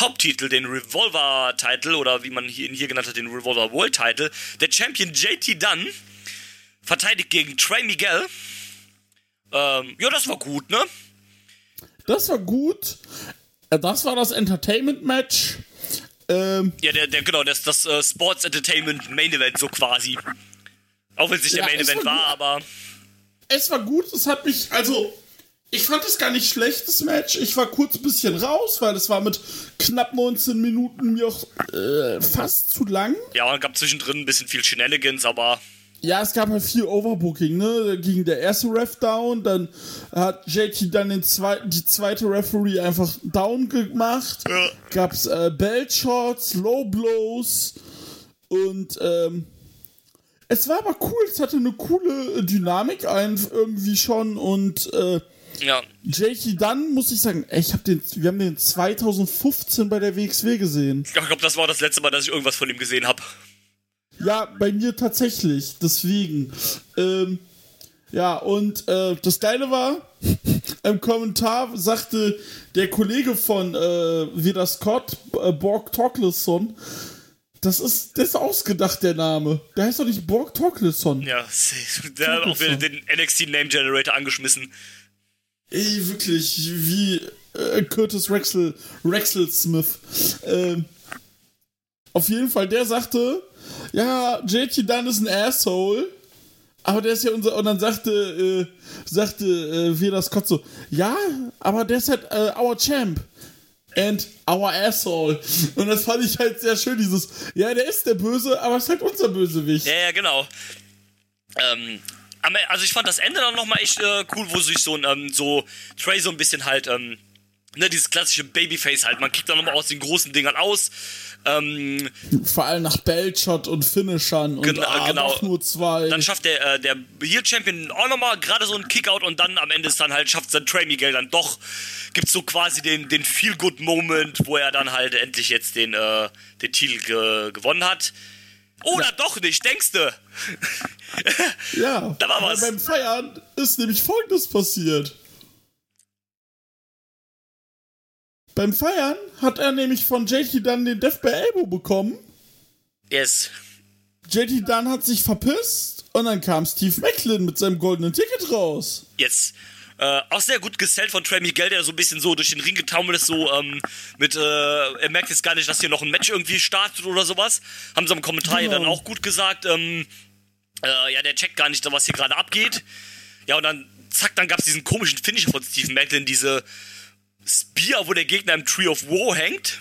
Haupttitel, den Revolver-Titel oder wie man hier, ihn hier genannt hat, den Revolver World-Titel. Der Champion JT Dunn verteidigt gegen Trey Miguel. Ähm, ja, das war gut, ne? Das war gut. Äh, Das war das Entertainment-Match. Ähm, Ja, der, der genau, das, das äh, Sports Entertainment Main Event so quasi. Auch wenn es nicht Ja, der Main Event war war, aber es war gut. Es hat mich, also, ich fand es gar nicht schlecht, das Match. Ich war kurz ein bisschen raus, weil es war mit knapp 19 Minuten mir auch äh, fast zu lang. ja, es gab zwischendrin ein bisschen viel Shenanigans, aber Ja, es gab halt viel Overbooking, ne? Da ging der erste Ref down, dann hat JT dann den zweiten, die zweite Referee einfach down gemacht. Ja. Gab's äh, Belt Shots, Low Blows und ähm, es war aber cool, es hatte eine coole Dynamik ein, irgendwie schon und äh, ja, JT dann muss ich sagen, ey, ich hab den, wir haben den 2015 bei der WXW gesehen. ich glaube, das war das letzte Mal, dass ich irgendwas von ihm gesehen habe. Ja, bei mir tatsächlich. Deswegen. Ähm, ja, und äh, das Geile war, (laughs) im Kommentar sagte der Kollege von äh, Vida Scott, äh, Borg Torkelson, das ist, das ist ausgedacht, der Name. Der heißt doch nicht Borg Torkelson. Ja, der hat auch wieder den NXT Name Generator angeschmissen. Ey, wirklich, wie äh, Curtis Rexel, Rexel Smith. Ähm, auf jeden Fall, der sagte, ja, JT Dunn ist ein Asshole. Aber der ist ja unser, und dann sagte, äh, sagte äh, Veda Scott so, ja, aber der ist halt äh, our champ. And our asshole. Und das fand ich halt sehr schön, dieses, ja, der ist der Böse, aber ist halt unser Bösewicht. Ja, ja, genau. Ähm, E- also ich fand das Ende dann nochmal echt äh, cool, wo sich so ein, ähm, so Trey so ein bisschen halt, ähm, ne, dieses klassische Babyface halt, man kickt dann nochmal aus den großen Dingern aus. Ähm, Vor allem nach Belchot und Finishern und ah, genau. nur zwei. dann schafft der, äh, der Heel Champion auch nochmal gerade so einen Kickout und dann am Ende ist dann halt, schafft dann Trey Miguel dann doch, gibt's so quasi den, den Feel-Good-Moment, wo er dann halt endlich jetzt den, äh, den Titel ge gewonnen hat. Oder doch nicht, denkst du? Ja, (laughs) Da war was. beim Feiern ist nämlich folgendes passiert. Beim Feiern hat er nämlich von JT dann den Death by Elbow bekommen. Yes. JT Dunn hat sich verpisst und dann kam Steve Macklin mit seinem goldenen Ticket raus. Yes. Äh, auch sehr gut gesellt von Trey Miguel, der so ein bisschen so durch den Ring getaumelt ist, so ähm, mit, äh, er merkt jetzt gar nicht, dass hier noch ein Match irgendwie startet oder sowas. Haben sie am Kommentar ja Genau. dann auch gut gesagt. Ähm, äh, ja, der checkt gar nicht, was hier gerade abgeht. Ja, und dann, zack, dann gab's diesen komischen Finisher von Steve Macklin, diese Spear, wo der Gegner im Tree of Woe hängt.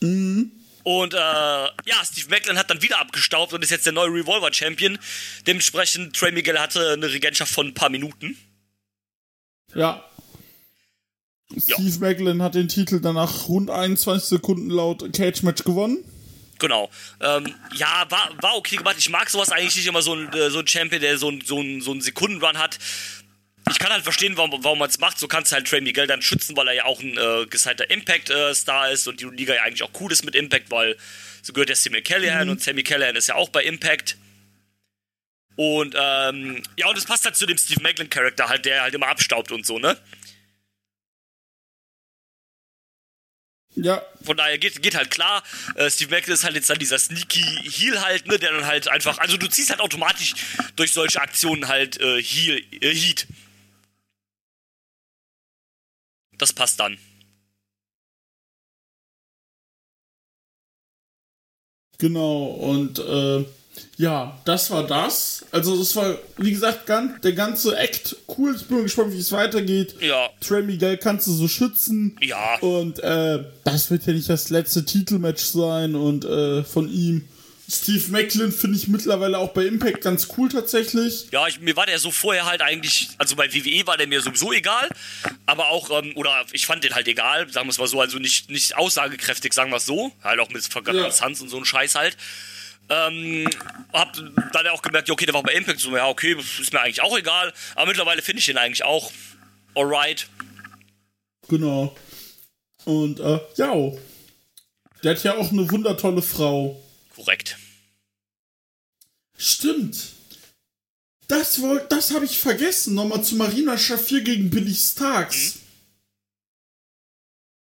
Und äh, ja, Steve Macklin hat dann wieder abgestaubt und ist jetzt der neue Revolver-Champion. Dementsprechend, Trey Miguel hatte eine Regentschaft von ein paar Minuten. Ja. Steve Macklin hat den Titel dann nach rund 21 Sekunden laut Cage Match gewonnen. Genau. Ähm, ja, war, war okay gemacht. Ich mag sowas eigentlich nicht immer so ein, äh, so ein Champion, der so ein, so ein, so einen Sekundenrun hat. Ich kann halt verstehen, warum, warum man es macht. So kannst du halt Trey Miguel dann schützen, weil er ja auch ein äh, gesigneter Impact-Star ist und die Liga ja eigentlich auch cool ist mit Impact, weil so gehört der Sammy Callahan und Sammy Callahan ist ja auch bei Impact. Und ähm, ja, und es passt halt zu dem Steve Macklin-Charakter halt, der halt immer abstaubt und so, ne? Ja, Von daher geht, geht halt klar. Äh, Steve Macklin ist halt jetzt dann dieser sneaky Heal halt, ne, der dann halt einfach, also du ziehst halt automatisch durch solche Aktionen halt äh, Heal, äh, Heat. Das passt dann. genau. Und äh, ja, das war das. Also das war, wie gesagt, ganz, der ganze Act cool. Ich bin gespannt, wie es weitergeht. Ja. Trey Miguel kannst du so schützen. Ja. Und äh, das wird ja nicht das letzte Titelmatch sein und äh, von ihm. Steve Macklin finde ich mittlerweile auch bei Impact ganz cool tatsächlich. Ja, ich, mir war der so vorher halt eigentlich, also bei WWE war der mir sowieso egal, aber auch, ähm, oder ich fand den halt egal, sagen wir es mal so, also nicht, nicht aussagekräftig, sagen wir es so, halt auch mit Forgotten Ja. Und so ein Scheiß halt. Ähm, hab dann ja auch gemerkt, ja, okay, der war bei Impact, so, ja, okay, ist mir eigentlich auch egal, aber mittlerweile finde ich den eigentlich auch alright. Genau. Und äh, ja. Der hat ja auch eine wundertolle Frau. Korrekt. Stimmt. Das, das habe ich vergessen. Nochmal zu Marina Schafir gegen Billy Starks.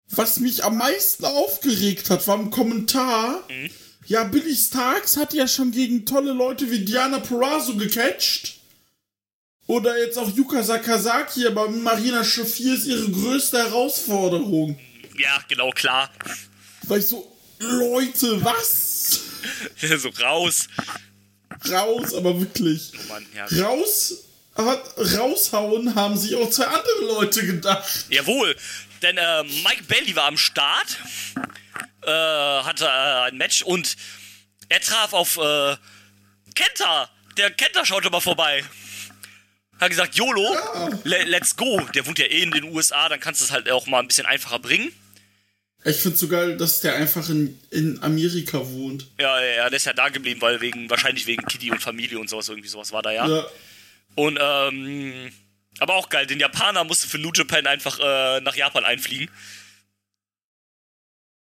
Was mich am meisten aufgeregt hat, war im Kommentar. Ja, Billy Starks hat ja schon gegen tolle Leute wie Diana Perazzo gecatcht. Oder jetzt auch Yuka Sakazaki, aber Marina Schafir ist ihre größte Herausforderung. Ja, genau, klar. Weil ich so, Leute, was? (laughs) so raus. Raus, aber wirklich. Mann, ja. Raus, hat, raushauen haben sich auch zwei andere Leute gedacht. Jawohl, denn äh, Mike Bailey war am Start, äh, hatte äh, ein Match und er traf auf äh, Kenta. Der Kenta schaute mal vorbei. Hat gesagt, YOLO, le let's go. Der wohnt ja eh in den USA, dann kannst du es halt auch mal ein bisschen einfacher bringen. Ich find's so geil, dass der einfach in, in Amerika wohnt. Ja, ja, ja, der ist ja da geblieben, weil wegen, wahrscheinlich wegen Kitty und Familie und sowas, irgendwie sowas war da ja. Ja. Und, ähm, aber auch geil, den Japaner musste für New Japan einfach äh, nach Japan einfliegen.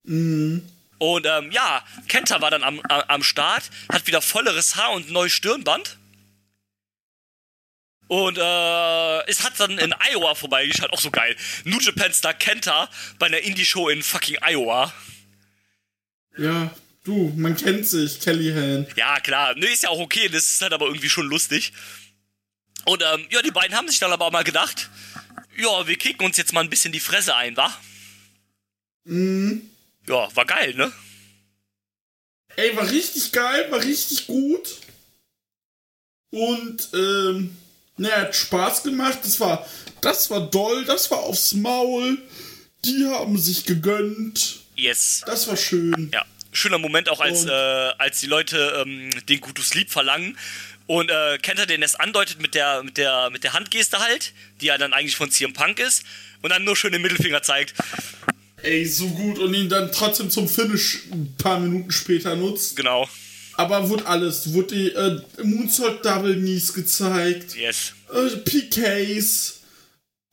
Und ähm, ja, Kenta war dann am, am, am Start, hat wieder volleres Haar und ein neues Stirnband. Und äh, es hat dann in Iowa vorbeigeschaut, auch so geil. New Japan Star Kenta bei einer Indie-Show in fucking Iowa. Ja, du, man kennt sich, Kellyhan. Ja, klar, ne, ist ja auch okay, das ist halt aber irgendwie schon lustig. Und ähm, ja, die beiden haben sich dann aber auch mal gedacht, ja, wir kicken uns jetzt mal ein bisschen die Fresse ein, wa? Mhm. Ja, war geil, ne? Ey, war richtig geil, war richtig gut. Und, ähm, naja, hat Spaß gemacht. Das war, das war doll, das war aufs Maul. Die haben sich gegönnt. Yes. Das war schön. Ja, schöner Moment auch, als, äh, als die Leute ähm, den Good to Sleep verlangen. Und äh, Kenta den das andeutet mit der, mit, der, mit der Handgeste halt, die ja dann eigentlich von CM Punk ist. Und dann nur schön den Mittelfinger zeigt. Ey, so gut. Und ihn dann trotzdem zum Finish ein paar Minuten später nutzt. Genau. Aber wurde alles. Wurde die äh, Moonsault Double Knees gezeigt. Yes. äh, PKs,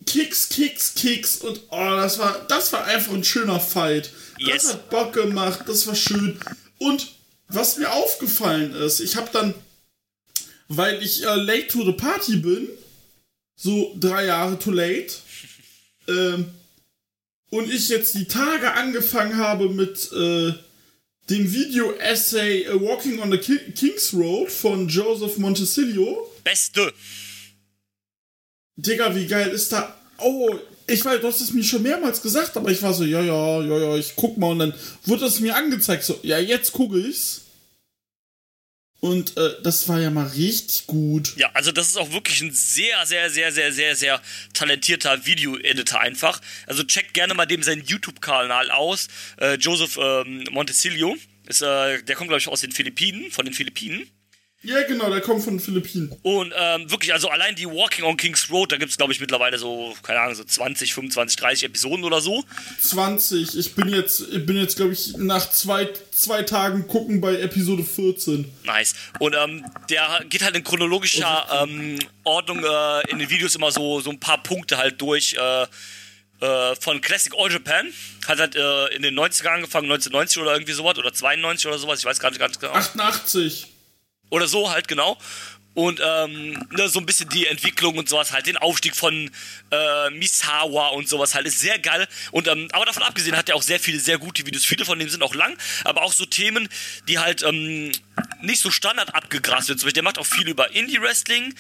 Kicks, Kicks, Kicks und oh, das war, das war einfach ein schöner Fight. Yes. Das hat Bock gemacht, das war schön. Und was mir aufgefallen ist, ich habe dann, weil ich äh, late to the party bin, so drei Jahre too late, ähm, und ich jetzt die Tage angefangen habe mit äh, dem Video-Essay Walking on the Ki King's Road von Joseph Montesilio. Beste. Digga, wie geil ist da. Oh, ich weiß, du hast es mir schon mehrmals gesagt, aber ich war so, ja, ja, ja, ja, ich guck mal und dann wurde es mir angezeigt, so, ja, jetzt gucke ich's. Und äh, das war ja mal richtig gut. Ja, also das ist auch wirklich ein sehr, sehr, sehr, sehr, sehr, sehr talentierter Video-Editor einfach. Also checkt gerne mal dem seinen YouTube-Kanal aus. Äh, Joseph ähm, Montesilio. Ist, äh, der kommt, glaube ich, aus den Philippinen, von den Philippinen. Ja, genau, der kommt von den Philippinen. Und ähm, wirklich, also allein die Walking on King's Road, da gibt es, glaube ich, mittlerweile so, keine Ahnung, so 20, 25, 30 Episoden oder so. 20. Ich bin jetzt, ich bin jetzt, glaube ich, nach zwei, zwei Tagen gucken bei Episode 14. Nice. Und ähm, der geht halt in chronologischer ähm, Ordnung äh, in den Videos immer so, so ein paar Punkte halt durch. Äh, äh, von Classic All Japan. Hat halt äh, in den 90ern angefangen, 1990 oder irgendwie sowas, oder 92 oder sowas, ich weiß gar nicht ganz genau. 88. Oder so halt, genau. Und ähm, ne, so ein bisschen die Entwicklung und sowas halt, den Aufstieg von äh, Misawa und sowas halt, ist sehr geil. Und ähm, aber davon abgesehen hat er auch sehr viele sehr gute Videos. Viele von denen sind auch lang, aber auch so Themen, die halt ähm, nicht so standard abgegrast sind. Zum Beispiel, der macht auch viel über Indie-Wrestling.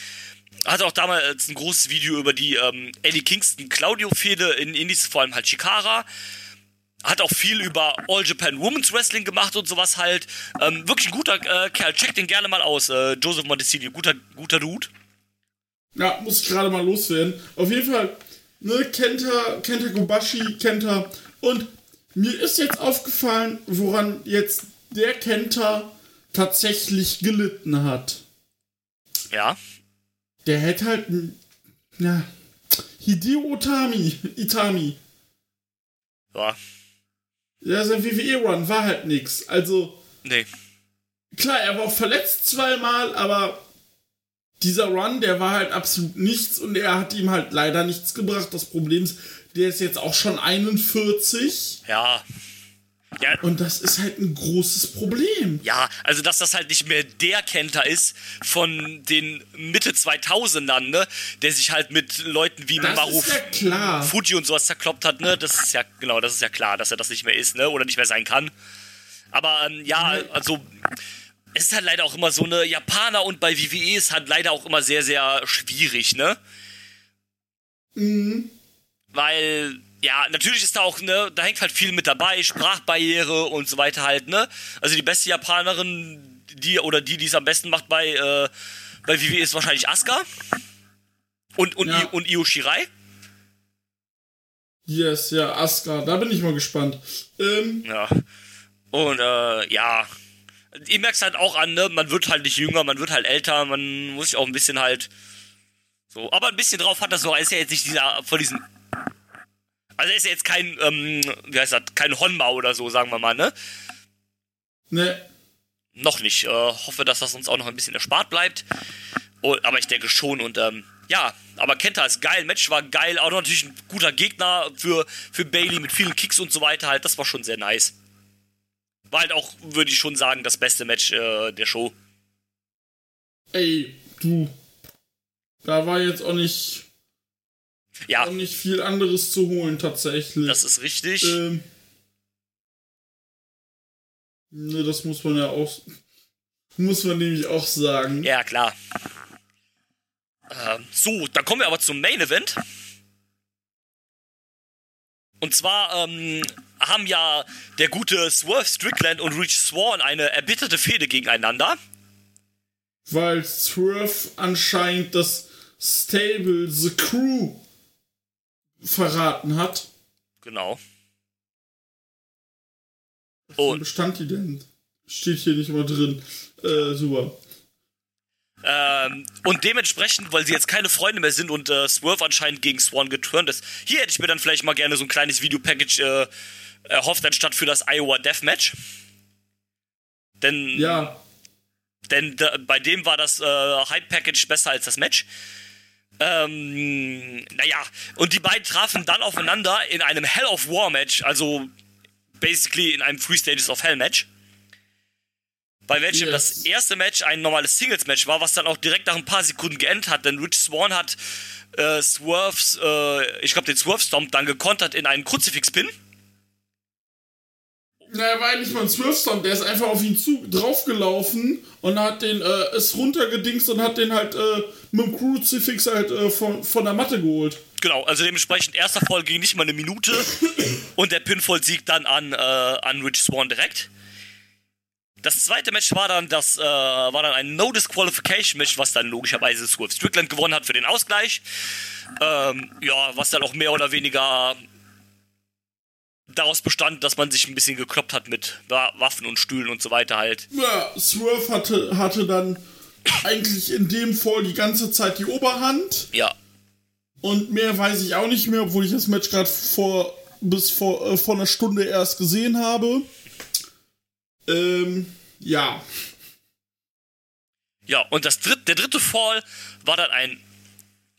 Hat auch damals ein großes Video über die ähm, Eddie Kingston Claudio-Fehde in Indies, vor allem halt Chikara hat auch viel über All Japan Women's Wrestling gemacht und sowas halt. Ähm, wirklich ein guter äh, Kerl. Checkt den gerne mal aus. Äh, Joseph Montesini, guter, guter Dude. Ja, muss ich gerade mal loswerden. Auf jeden Fall, ne, Kenta, Kenta Kobashi, Kenta. Und mir ist jetzt aufgefallen, woran jetzt der Kenta tatsächlich gelitten hat. Ja. Der hätte halt, ja, Hideo Otami, Itami. Ja. Ja, sein WWE-Run war halt nix. Also, Nee. klar, er war auch verletzt zweimal, aber dieser Run, der war halt absolut nichts und er hat ihm halt leider nichts gebracht. Das Problem ist, der ist jetzt auch schon 41 Ja. Ja, und das ist halt ein großes Problem. ja, also dass das halt nicht mehr der Kenter ist von den Mitte 2000ern, ne? Der sich halt mit Leuten wie Das Maru ja. Fuji und sowas zerkloppt hat, ne? Das ist ja, genau, das ist ja klar, dass er das nicht mehr ist, ne? Oder nicht mehr sein kann. Aber ähm, ja, also es ist halt leider auch immer so eine Japaner und bei WWE ist halt leider auch immer sehr, sehr schwierig, ne? Mhm. Weil, ja, natürlich ist da auch, ne, da hängt halt viel mit dabei, Sprachbarriere und so weiter halt, ne? Also die beste Japanerin, die oder die, die es am besten macht bei, äh, bei WWE ist wahrscheinlich Asuka. Und, und, Ja. I, und Io Shirai. Yes, ja, Asuka, da bin ich mal gespannt. Ähm, Ja. Und äh, ja. Ihr merkt halt auch an, ne? Man wird halt nicht jünger, man wird halt älter, man muss sich auch ein bisschen halt. So, aber ein bisschen drauf hat das so, ist ja jetzt nicht dieser von diesen. Also er ist ja jetzt kein, ähm, wie heißt das, kein Honma oder so, sagen wir mal, ne? ne, Noch nicht. Äh, hoffe, dass das uns auch noch ein bisschen erspart bleibt. Oh, aber ich denke schon und ähm, ja, aber Kenta ist geil, Match war geil, auch natürlich ein guter Gegner für, für Bailey mit vielen Kicks und so weiter halt, das war schon sehr nice. War halt auch, würde ich schon sagen, das beste Match äh, der Show. ey, du. Da war jetzt auch nicht, Ja, auch nicht viel anderes zu holen, tatsächlich. das ist richtig. Ähm, ne, das muss man ja auch. Muss man nämlich auch sagen. Ja, klar. Ähm, so, dann kommen wir aber zum Main Event. Und zwar ähm, haben ja der gute Swerve Strickland und Rich Swan eine erbitterte Fehde gegeneinander. Weil Swerve anscheinend das Stable The Crew verraten hat. Genau. Für Und- ein Bestand die denn? Steht hier nicht mal drin. Äh, super. Ähm, und dementsprechend, weil sie jetzt keine Freunde mehr sind und äh, Swerve anscheinend gegen Swan geturnt ist, hier hätte ich mir dann vielleicht mal gerne so ein kleines Videopackage äh, erhofft, anstatt für das Iowa Deathmatch. Denn Ja, Denn da, bei dem war das äh, Hype-Package besser als das Match. Ähm, naja, und die beiden trafen dann aufeinander in einem Hell of War Match, also basically in einem Three Stages of Hell Match. bei welchem Yes. das erste Match ein normales Singles-Match war, was dann auch direkt nach ein paar Sekunden geendet hat, denn Rich Swan hat äh, Swerves, äh, ich glaube den Swerve-Stomp dann gekontert in einen Kruzifix-Pin. Naja, war eigentlich mal ein Swerve-Stomp, der ist einfach auf ihn zu draufgelaufen und hat den, äh, ist runtergedingst und hat den halt äh, mit dem Crucifix halt äh, von, von der Matte geholt. Genau, also dementsprechend erster Fall ging nicht mal eine Minute und der Pinfall-Sieg dann an, äh, an Rich Swan direkt. Das zweite Match war dann das äh, war dann ein No Disqualification Match, was dann logischerweise Swerve Strickland gewonnen hat für den Ausgleich. Ähm, ja, was dann auch mehr oder weniger daraus bestand, dass man sich ein bisschen gekloppt hat mit Wa- Waffen und Stühlen und so weiter halt. Ja, Swerve hatte, hatte dann eigentlich in dem Fall die ganze Zeit die Oberhand. Ja, Und mehr weiß ich auch nicht mehr, obwohl ich das Match gerade vor bis vor, äh, vor einer Stunde erst gesehen habe. Ähm, ja. ja. Und das dritte, der dritte Fall war dann ein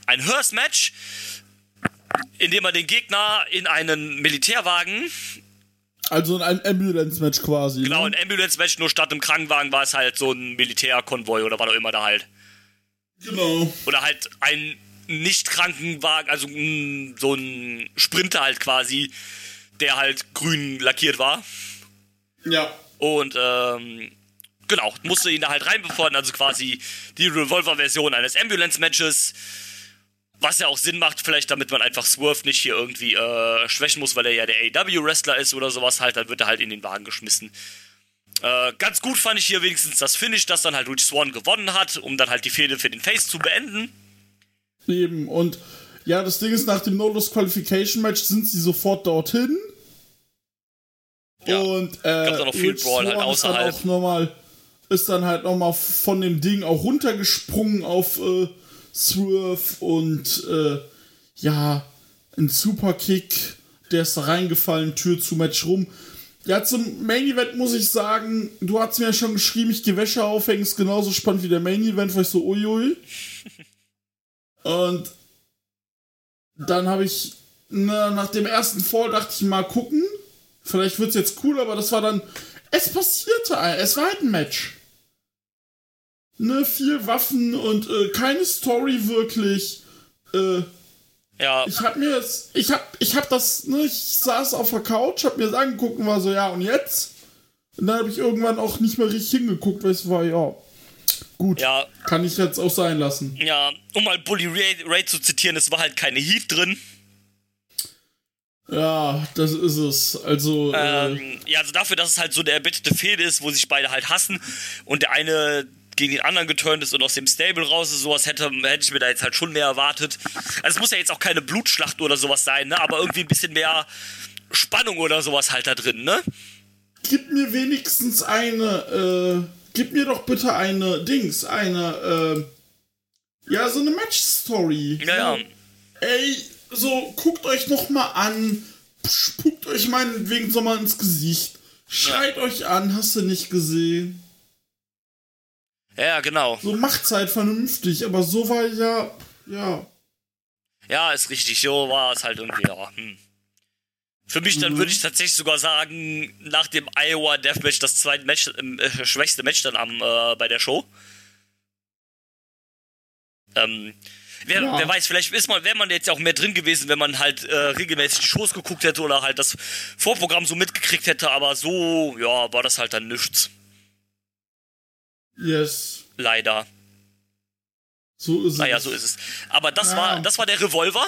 ein Hearse Match, in dem man den Gegner in einen Militärwagen Also ein Ambulance-Match quasi. Genau, ne? ein Ambulance-Match, nur statt im Krankenwagen war es halt so ein Militärkonvoi oder was auch immer da halt. Genau. Oder halt ein Nicht-Krankenwagen, also mm, so ein Sprinter halt quasi, der halt grün lackiert war. Ja. Und, ähm, genau, musste ihn da halt reinbefordern, also quasi die Revolver-Version eines Ambulance-Matches. Was ja auch Sinn macht, vielleicht damit man einfach Swerve nicht hier irgendwie äh, schwächen muss, weil er ja der AW-Wrestler ist oder sowas halt, dann wird er halt in den Wagen geschmissen. Äh, ganz gut fand ich hier wenigstens das Finish, dass dann halt Rich Swan gewonnen hat, um dann halt die Fehde für den Face zu beenden. Eben. Und ja, das Ding ist, nach dem No-Loss-Qualification-Match sind sie sofort dorthin. Ja. Und äh, Gab's auch noch Rich Brawl halt Swan ist dann außerhalb. auch nochmal ist dann halt nochmal von dem Ding auch runtergesprungen auf äh, Swerve und äh, ja, ein Superkick, der ist da reingefallen, Tür zu Match rum. Ja, zum Main Event muss ich sagen, du hast mir ja schon geschrieben, ich gehe Wäsche aufhängen, ist genauso spannend wie der Main Event, weil ich so uiui. Und dann habe ich na, nach dem ersten Fall dachte ich mal gucken, vielleicht wird's jetzt cool, aber das war dann es passierte, es war halt ein Match. Ne, vier Waffen und äh, keine Story wirklich. Äh, Ja, ich hab mir das, ich hab, ich hab das, ne, ich saß auf der Couch, hab mir das angeguckt und war so, ja, und jetzt? Und dann habe ich irgendwann auch nicht mehr richtig hingeguckt, weil es war, ja, gut, ja, kann ich jetzt auch sein lassen. ja, um mal Bully Ray, Ray zu zitieren, es war halt keine Heat drin. Ja, das ist es. Also, äh, Ähm, ja, also dafür, dass es halt so der erbitterte Fehde ist, wo sich beide halt hassen und der eine gegen den anderen geturnt ist und aus dem Stable raus ist, sowas hätte, hätte ich mir da jetzt halt schon mehr erwartet. Also es muss ja jetzt auch keine Blutschlacht oder sowas sein, ne? Aber irgendwie ein bisschen mehr Spannung oder sowas halt da drin, ne? gib mir wenigstens eine, äh, gib mir doch bitte eine Dings, eine, äh, ja, so eine Match-Story. Ja, ja. Ey, so, guckt euch noch mal an, spuckt euch meinetwegen so mal ins Gesicht, schreit euch an, hast du nicht gesehen. Ja, genau. So macht's halt vernünftig, aber so war ja, ja. Ja, ist richtig. So war es halt irgendwie, ja. Hm. Für mich dann würde ich tatsächlich sogar sagen, nach dem Iowa Deathmatch das zweite Match, äh, schwächste Match dann am, äh, bei der Show. Ähm, wer, Ja. wer weiß, vielleicht ist man, wäre man jetzt auch mehr drin gewesen, wenn man halt äh, regelmäßig die Shows geguckt hätte oder halt das Vorprogramm so mitgekriegt hätte, aber so, ja, war das halt dann nichts. Yes. Leider. So ist Naja, es. so ist es. Aber das Ja. war, das war der Revolver.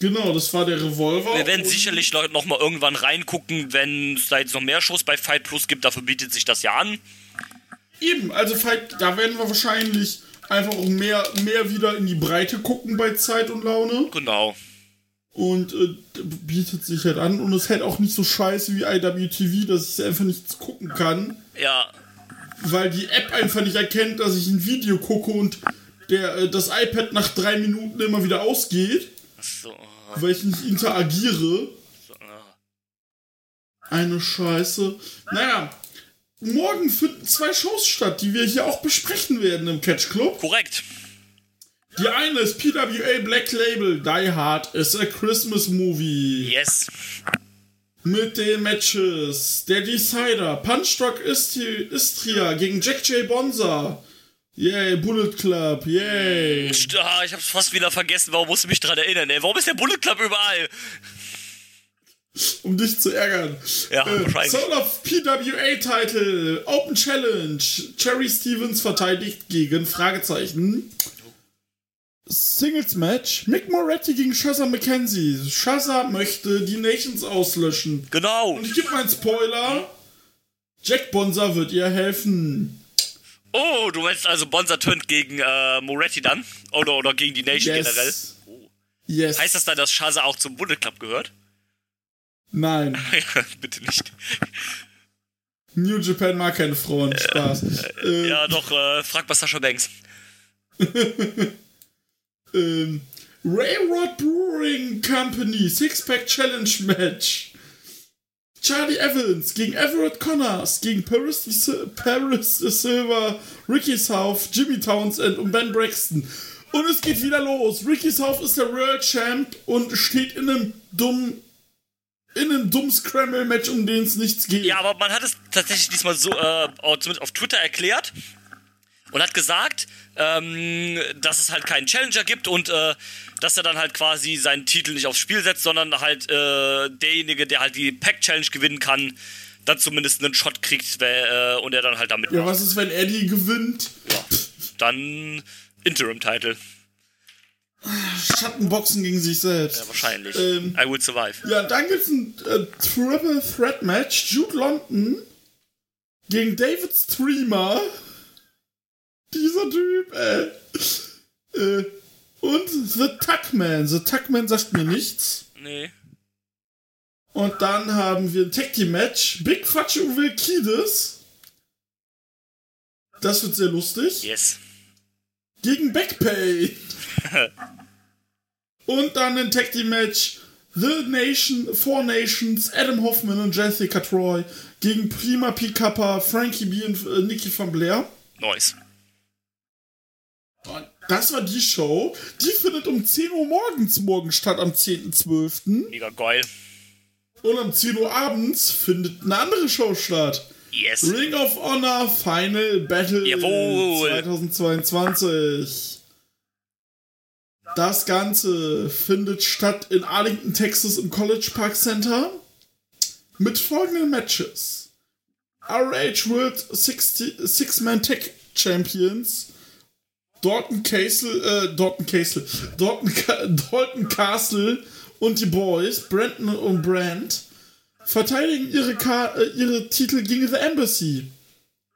Genau, das war der Revolver. Wir werden sicherlich noch noch mal irgendwann reingucken, wenn es da jetzt noch mehr Shows bei Fight Plus gibt. Dafür bietet sich das ja an. Eben, also Fight, da werden wir wahrscheinlich einfach auch mehr, mehr wieder in die Breite gucken bei Zeit und Laune. Genau. Und äh, bietet sich halt an. Und es ist halt auch nicht so scheiße wie IWTV, dass ich es einfach nicht gucken kann. Ja, Weil die App einfach nicht erkennt, dass ich ein Video gucke und der, äh, das iPad nach drei Minuten immer wieder ausgeht, so. weil ich nicht interagiere. Eine Scheiße. Naja, morgen finden zwei Shows statt, die wir hier auch besprechen werden im Catch Club. Korrekt. Die eine ist PWA Black Label Die Hard is a Christmas Movie. Yes. Mit den Matches. Der Decider, Isti Istria gegen Jack J. Bonza. Yay, Bullet Club, yay. Ah, ich hab's fast wieder vergessen. Warum musst du mich dran erinnern, ey? Warum ist der Bullet Club überall? Um dich zu ärgern. Ja, äh, wahrscheinlich. Soul of PWA Title, Open Challenge. Cherry Stevens verteidigt gegen Fragezeichen. Singles Match. Mick Moretti gegen Shazza McKenzie. Shazza möchte die Nations auslöschen. Genau. Und ich gebe mal einen Spoiler. Jack Bonza wird ihr helfen. Oh, du meinst also Bonza turnt gegen äh, Moretti dann? Oder, oder gegen die Nation generell? Yes. Yes. Heißt das dann, dass Shaza auch zum Bullet Club gehört? Nein. (laughs) Bitte nicht. New Japan mag keine Frauen. Spaß. Ähm, Ja, doch, äh, frag mal Sascha Banks. (laughs) ähm, Railroad Brewing Company Six-Pack Challenge Match. Charlie Evans gegen Everett Connors, gegen Paris, Paris Silva, Ricky South, Jimmy Townsend und Ben Braxton. Und es geht wieder los. Ricky South ist der World Champ und steht in einem dummen in einem dummen Scramble-Match, um den es nichts geht. Ja, aber man hat es tatsächlich diesmal so, äh, zumindest auf Twitter erklärt und hat gesagt, ähm, dass es halt keinen Challenger gibt und äh, dass er dann halt quasi seinen Titel nicht aufs Spiel setzt, sondern halt äh, derjenige, der halt die Pack Challenge gewinnen kann, dann zumindest einen Shot kriegt äh, und er dann halt damit Ja, macht. was ist, wenn Eddie gewinnt? Dann Interim-Title. Schattenboxen gegen sich selbst. Ja, wahrscheinlich. Ähm, I will survive. Ja, dann gibt's ein äh, Triple Threat Match. Jude London gegen David Streamer. Dieser Typ, ey. Äh, und The Tuckman. The Tuckman sagt mir nichts. Nee. Und dann haben wir ein Tag Team Match. Big und Will Kiedis. Das wird sehr lustig. Yes. gegen Backpay. (laughs) und dann ein Tag Team Match. The Nation, Four Nations, Adam Hoffman und Jessica Troy gegen Prima P. Kappa, Frankie B. und äh, Nikki van Blair. Nice. Und das war die Show. Die findet um 10 Uhr morgens morgen statt, am 10.12. Mega geil. Und um 10 Uhr abends findet eine andere Show statt. Yes. Ring of Honor Final Battle Jawohl. 2022. Das Ganze findet statt in Arlington, Texas im College Park Center mit folgenden Matches. RH World 60 Six-Man Tag Champions Dalton Castle, äh, Dalton Castle, Dalton, Dalton Castle und die Boys, Brandon und Brand, verteidigen ihre, Ka äh, ihre Titel gegen The Embassy.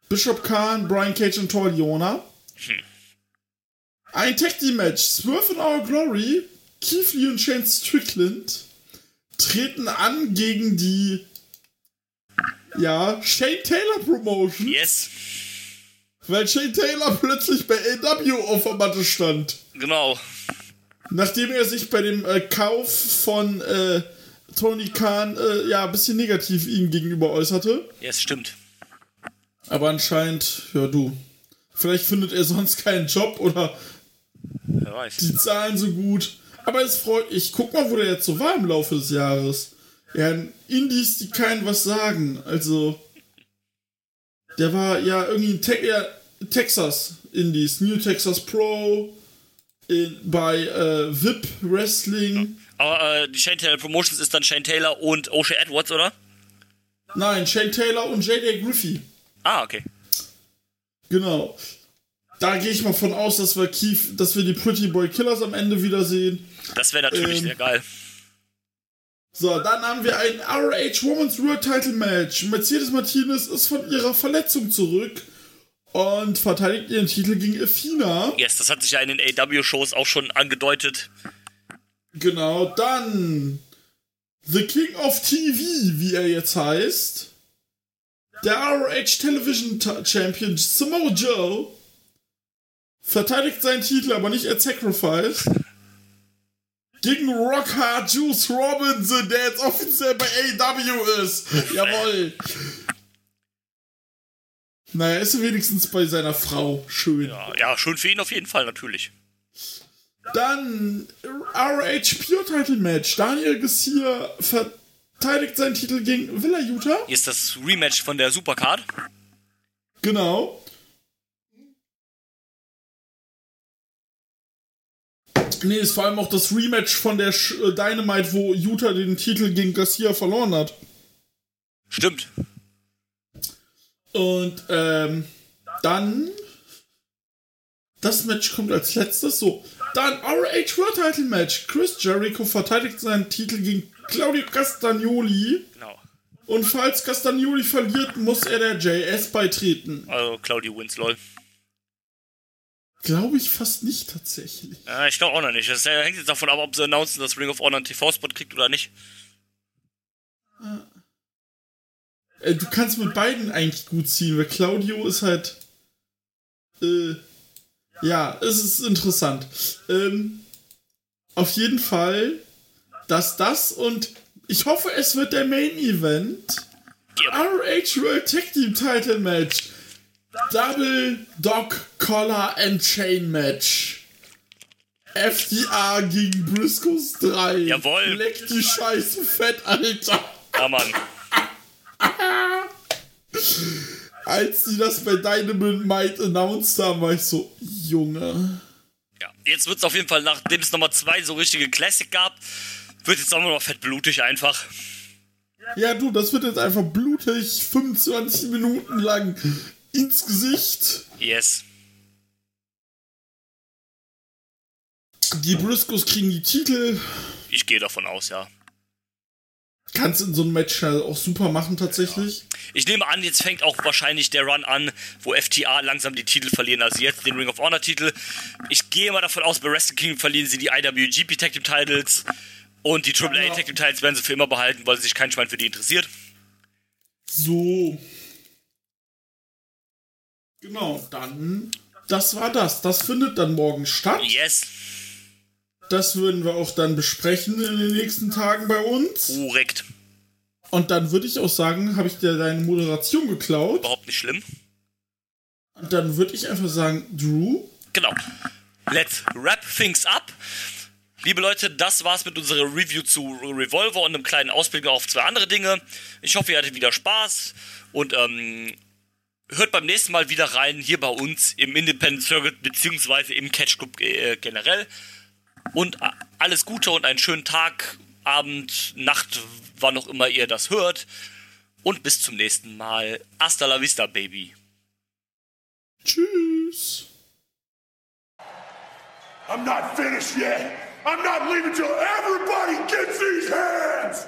Bishop Khan, Brian Cage und Tor Leona. Ein Tag Team Match. Swerve in Our Glory, Keith Lee und Shane Strickland treten an gegen die ja, Shane Taylor Promotion, Yes. Weil Shane Taylor plötzlich bei AW auf der Matte stand. Genau. Nachdem er sich bei dem äh, Kauf von äh, Tony Khan äh, ja ein bisschen negativ ihm gegenüber äußerte. Yes, stimmt. Aber anscheinend, ja du, vielleicht findet er sonst keinen Job oder Wer weiß. die Zahlen so gut. Aber es freut mich. Guck mal, wo der jetzt so war im Laufe des Jahres. Ja, in Indies, die keinen was sagen. Also, der war ja irgendwie in Te ja, Texas Indies, New Texas Pro, in, bei äh, VIP Wrestling. Aber äh, die Shane Taylor Promotions ist dann Shane Taylor und O'Shea Edwards, oder? Nein, Shane Taylor und JJ Griffey. Ah, okay. Genau. Da gehe ich mal von aus, dass wir Keith, dass wir die Pretty Boy Killers am Ende wiedersehen. Das wäre natürlich Ähm, sehr geil. So, dann haben wir ein RH Women's World Title Match. Mercedes Martinez ist von ihrer Verletzung zurück und verteidigt ihren Titel gegen Athena. Yes, das hat sich ja in den AW-Shows auch schon angedeutet. Genau, dann The King of TV, wie er jetzt heißt. Der RH Television Champion Samoa Joe verteidigt seinen Titel, aber nicht als Sacrifice. Gegen Rockhard Juice Robinson, der jetzt offiziell bei AEW ist. Jawohl. Naja, ist er wenigstens bei seiner Frau. Schön. Ja, ja, schön für ihn auf jeden Fall, natürlich. Dann RH Pure Title Match. Daniel ver verteidigt seinen Titel gegen Villa Utah. Hier ist das Rematch von der Supercard. Genau. Nee, ist vor allem auch das Rematch von der Sch äh, Dynamite, wo Utah den Titel gegen Garcia verloren hat. Stimmt. Und ähm, dann. Das Match kommt als letztes. So. Dann RH World Title Match. Chris Jericho verteidigt seinen Titel gegen Claudio Castagnoli. Genau. Und falls Castagnoli verliert, muss er der JS beitreten. Also Claudio wins, lol. Glaube ich fast nicht tatsächlich. Ja, ich glaube auch noch nicht. Das hängt jetzt davon ab, ob sie announcen, dass Ring of Honor einen TV-Spot kriegt oder nicht. Äh, du kannst mit beiden eigentlich gut ziehen, weil Claudio ist halt. Äh, ja, es ist interessant. Ähm, auf jeden Fall, dass das und ich hoffe, es wird der Main Event. RH World Tag Team Title Match. Double Dog Collar and Chain Match. FDA gegen Briscoes 3. Jawohl. Leck die Scheiße fett, Alter. Ja, Mann. (laughs) Als sie das bei Dynamite Might announced haben, war ich so, Junge. Ja, jetzt wird es auf jeden Fall, nachdem es nochmal zwei so richtige Classic gab, wird jetzt auch noch fett blutig einfach. Ja, du, das wird jetzt einfach blutig, 25 Minuten lang ins Gesicht. Yes. Die Briscoes kriegen die Titel. Ich gehe davon aus, ja. Kannst in so einem Match halt auch super machen, tatsächlich. Ich nehme an, jetzt fängt auch wahrscheinlich der Run an, wo FTA langsam die Titel verlieren. Also jetzt den Ring of Honor Titel. Ich gehe mal davon aus, bei Wrestling King verlieren sie die IWGP Tag Team Titles. Und die AAA Tag Team Titles werden sie für immer behalten, weil sich kein Schwein für die interessiert. So. Genau, dann. Das war das. Das findet dann morgen statt. Yes. Das würden wir auch dann besprechen in den nächsten Tagen bei uns. Korrekt. Und dann würde ich auch sagen, habe ich dir deine Moderation geklaut. Überhaupt nicht schlimm. Und dann würde ich einfach sagen, Drew. Genau. Let's wrap things up. Liebe Leute, das war's mit unserer Review zu Revolver und einem kleinen Ausblick auf zwei andere Dinge. Ich hoffe, ihr hattet wieder Spaß und ähm, hört beim nächsten Mal wieder rein hier bei uns im Independent Circuit beziehungsweise im Catch Club äh, generell. Und äh, alles Gute und einen schönen Tag, Abend, Nacht, wann auch immer ihr das hört. Und bis zum nächsten Mal. Hasta la vista, Baby. Tschüss. I'm not finished yet. I'm not leaving till everybody gets these hands.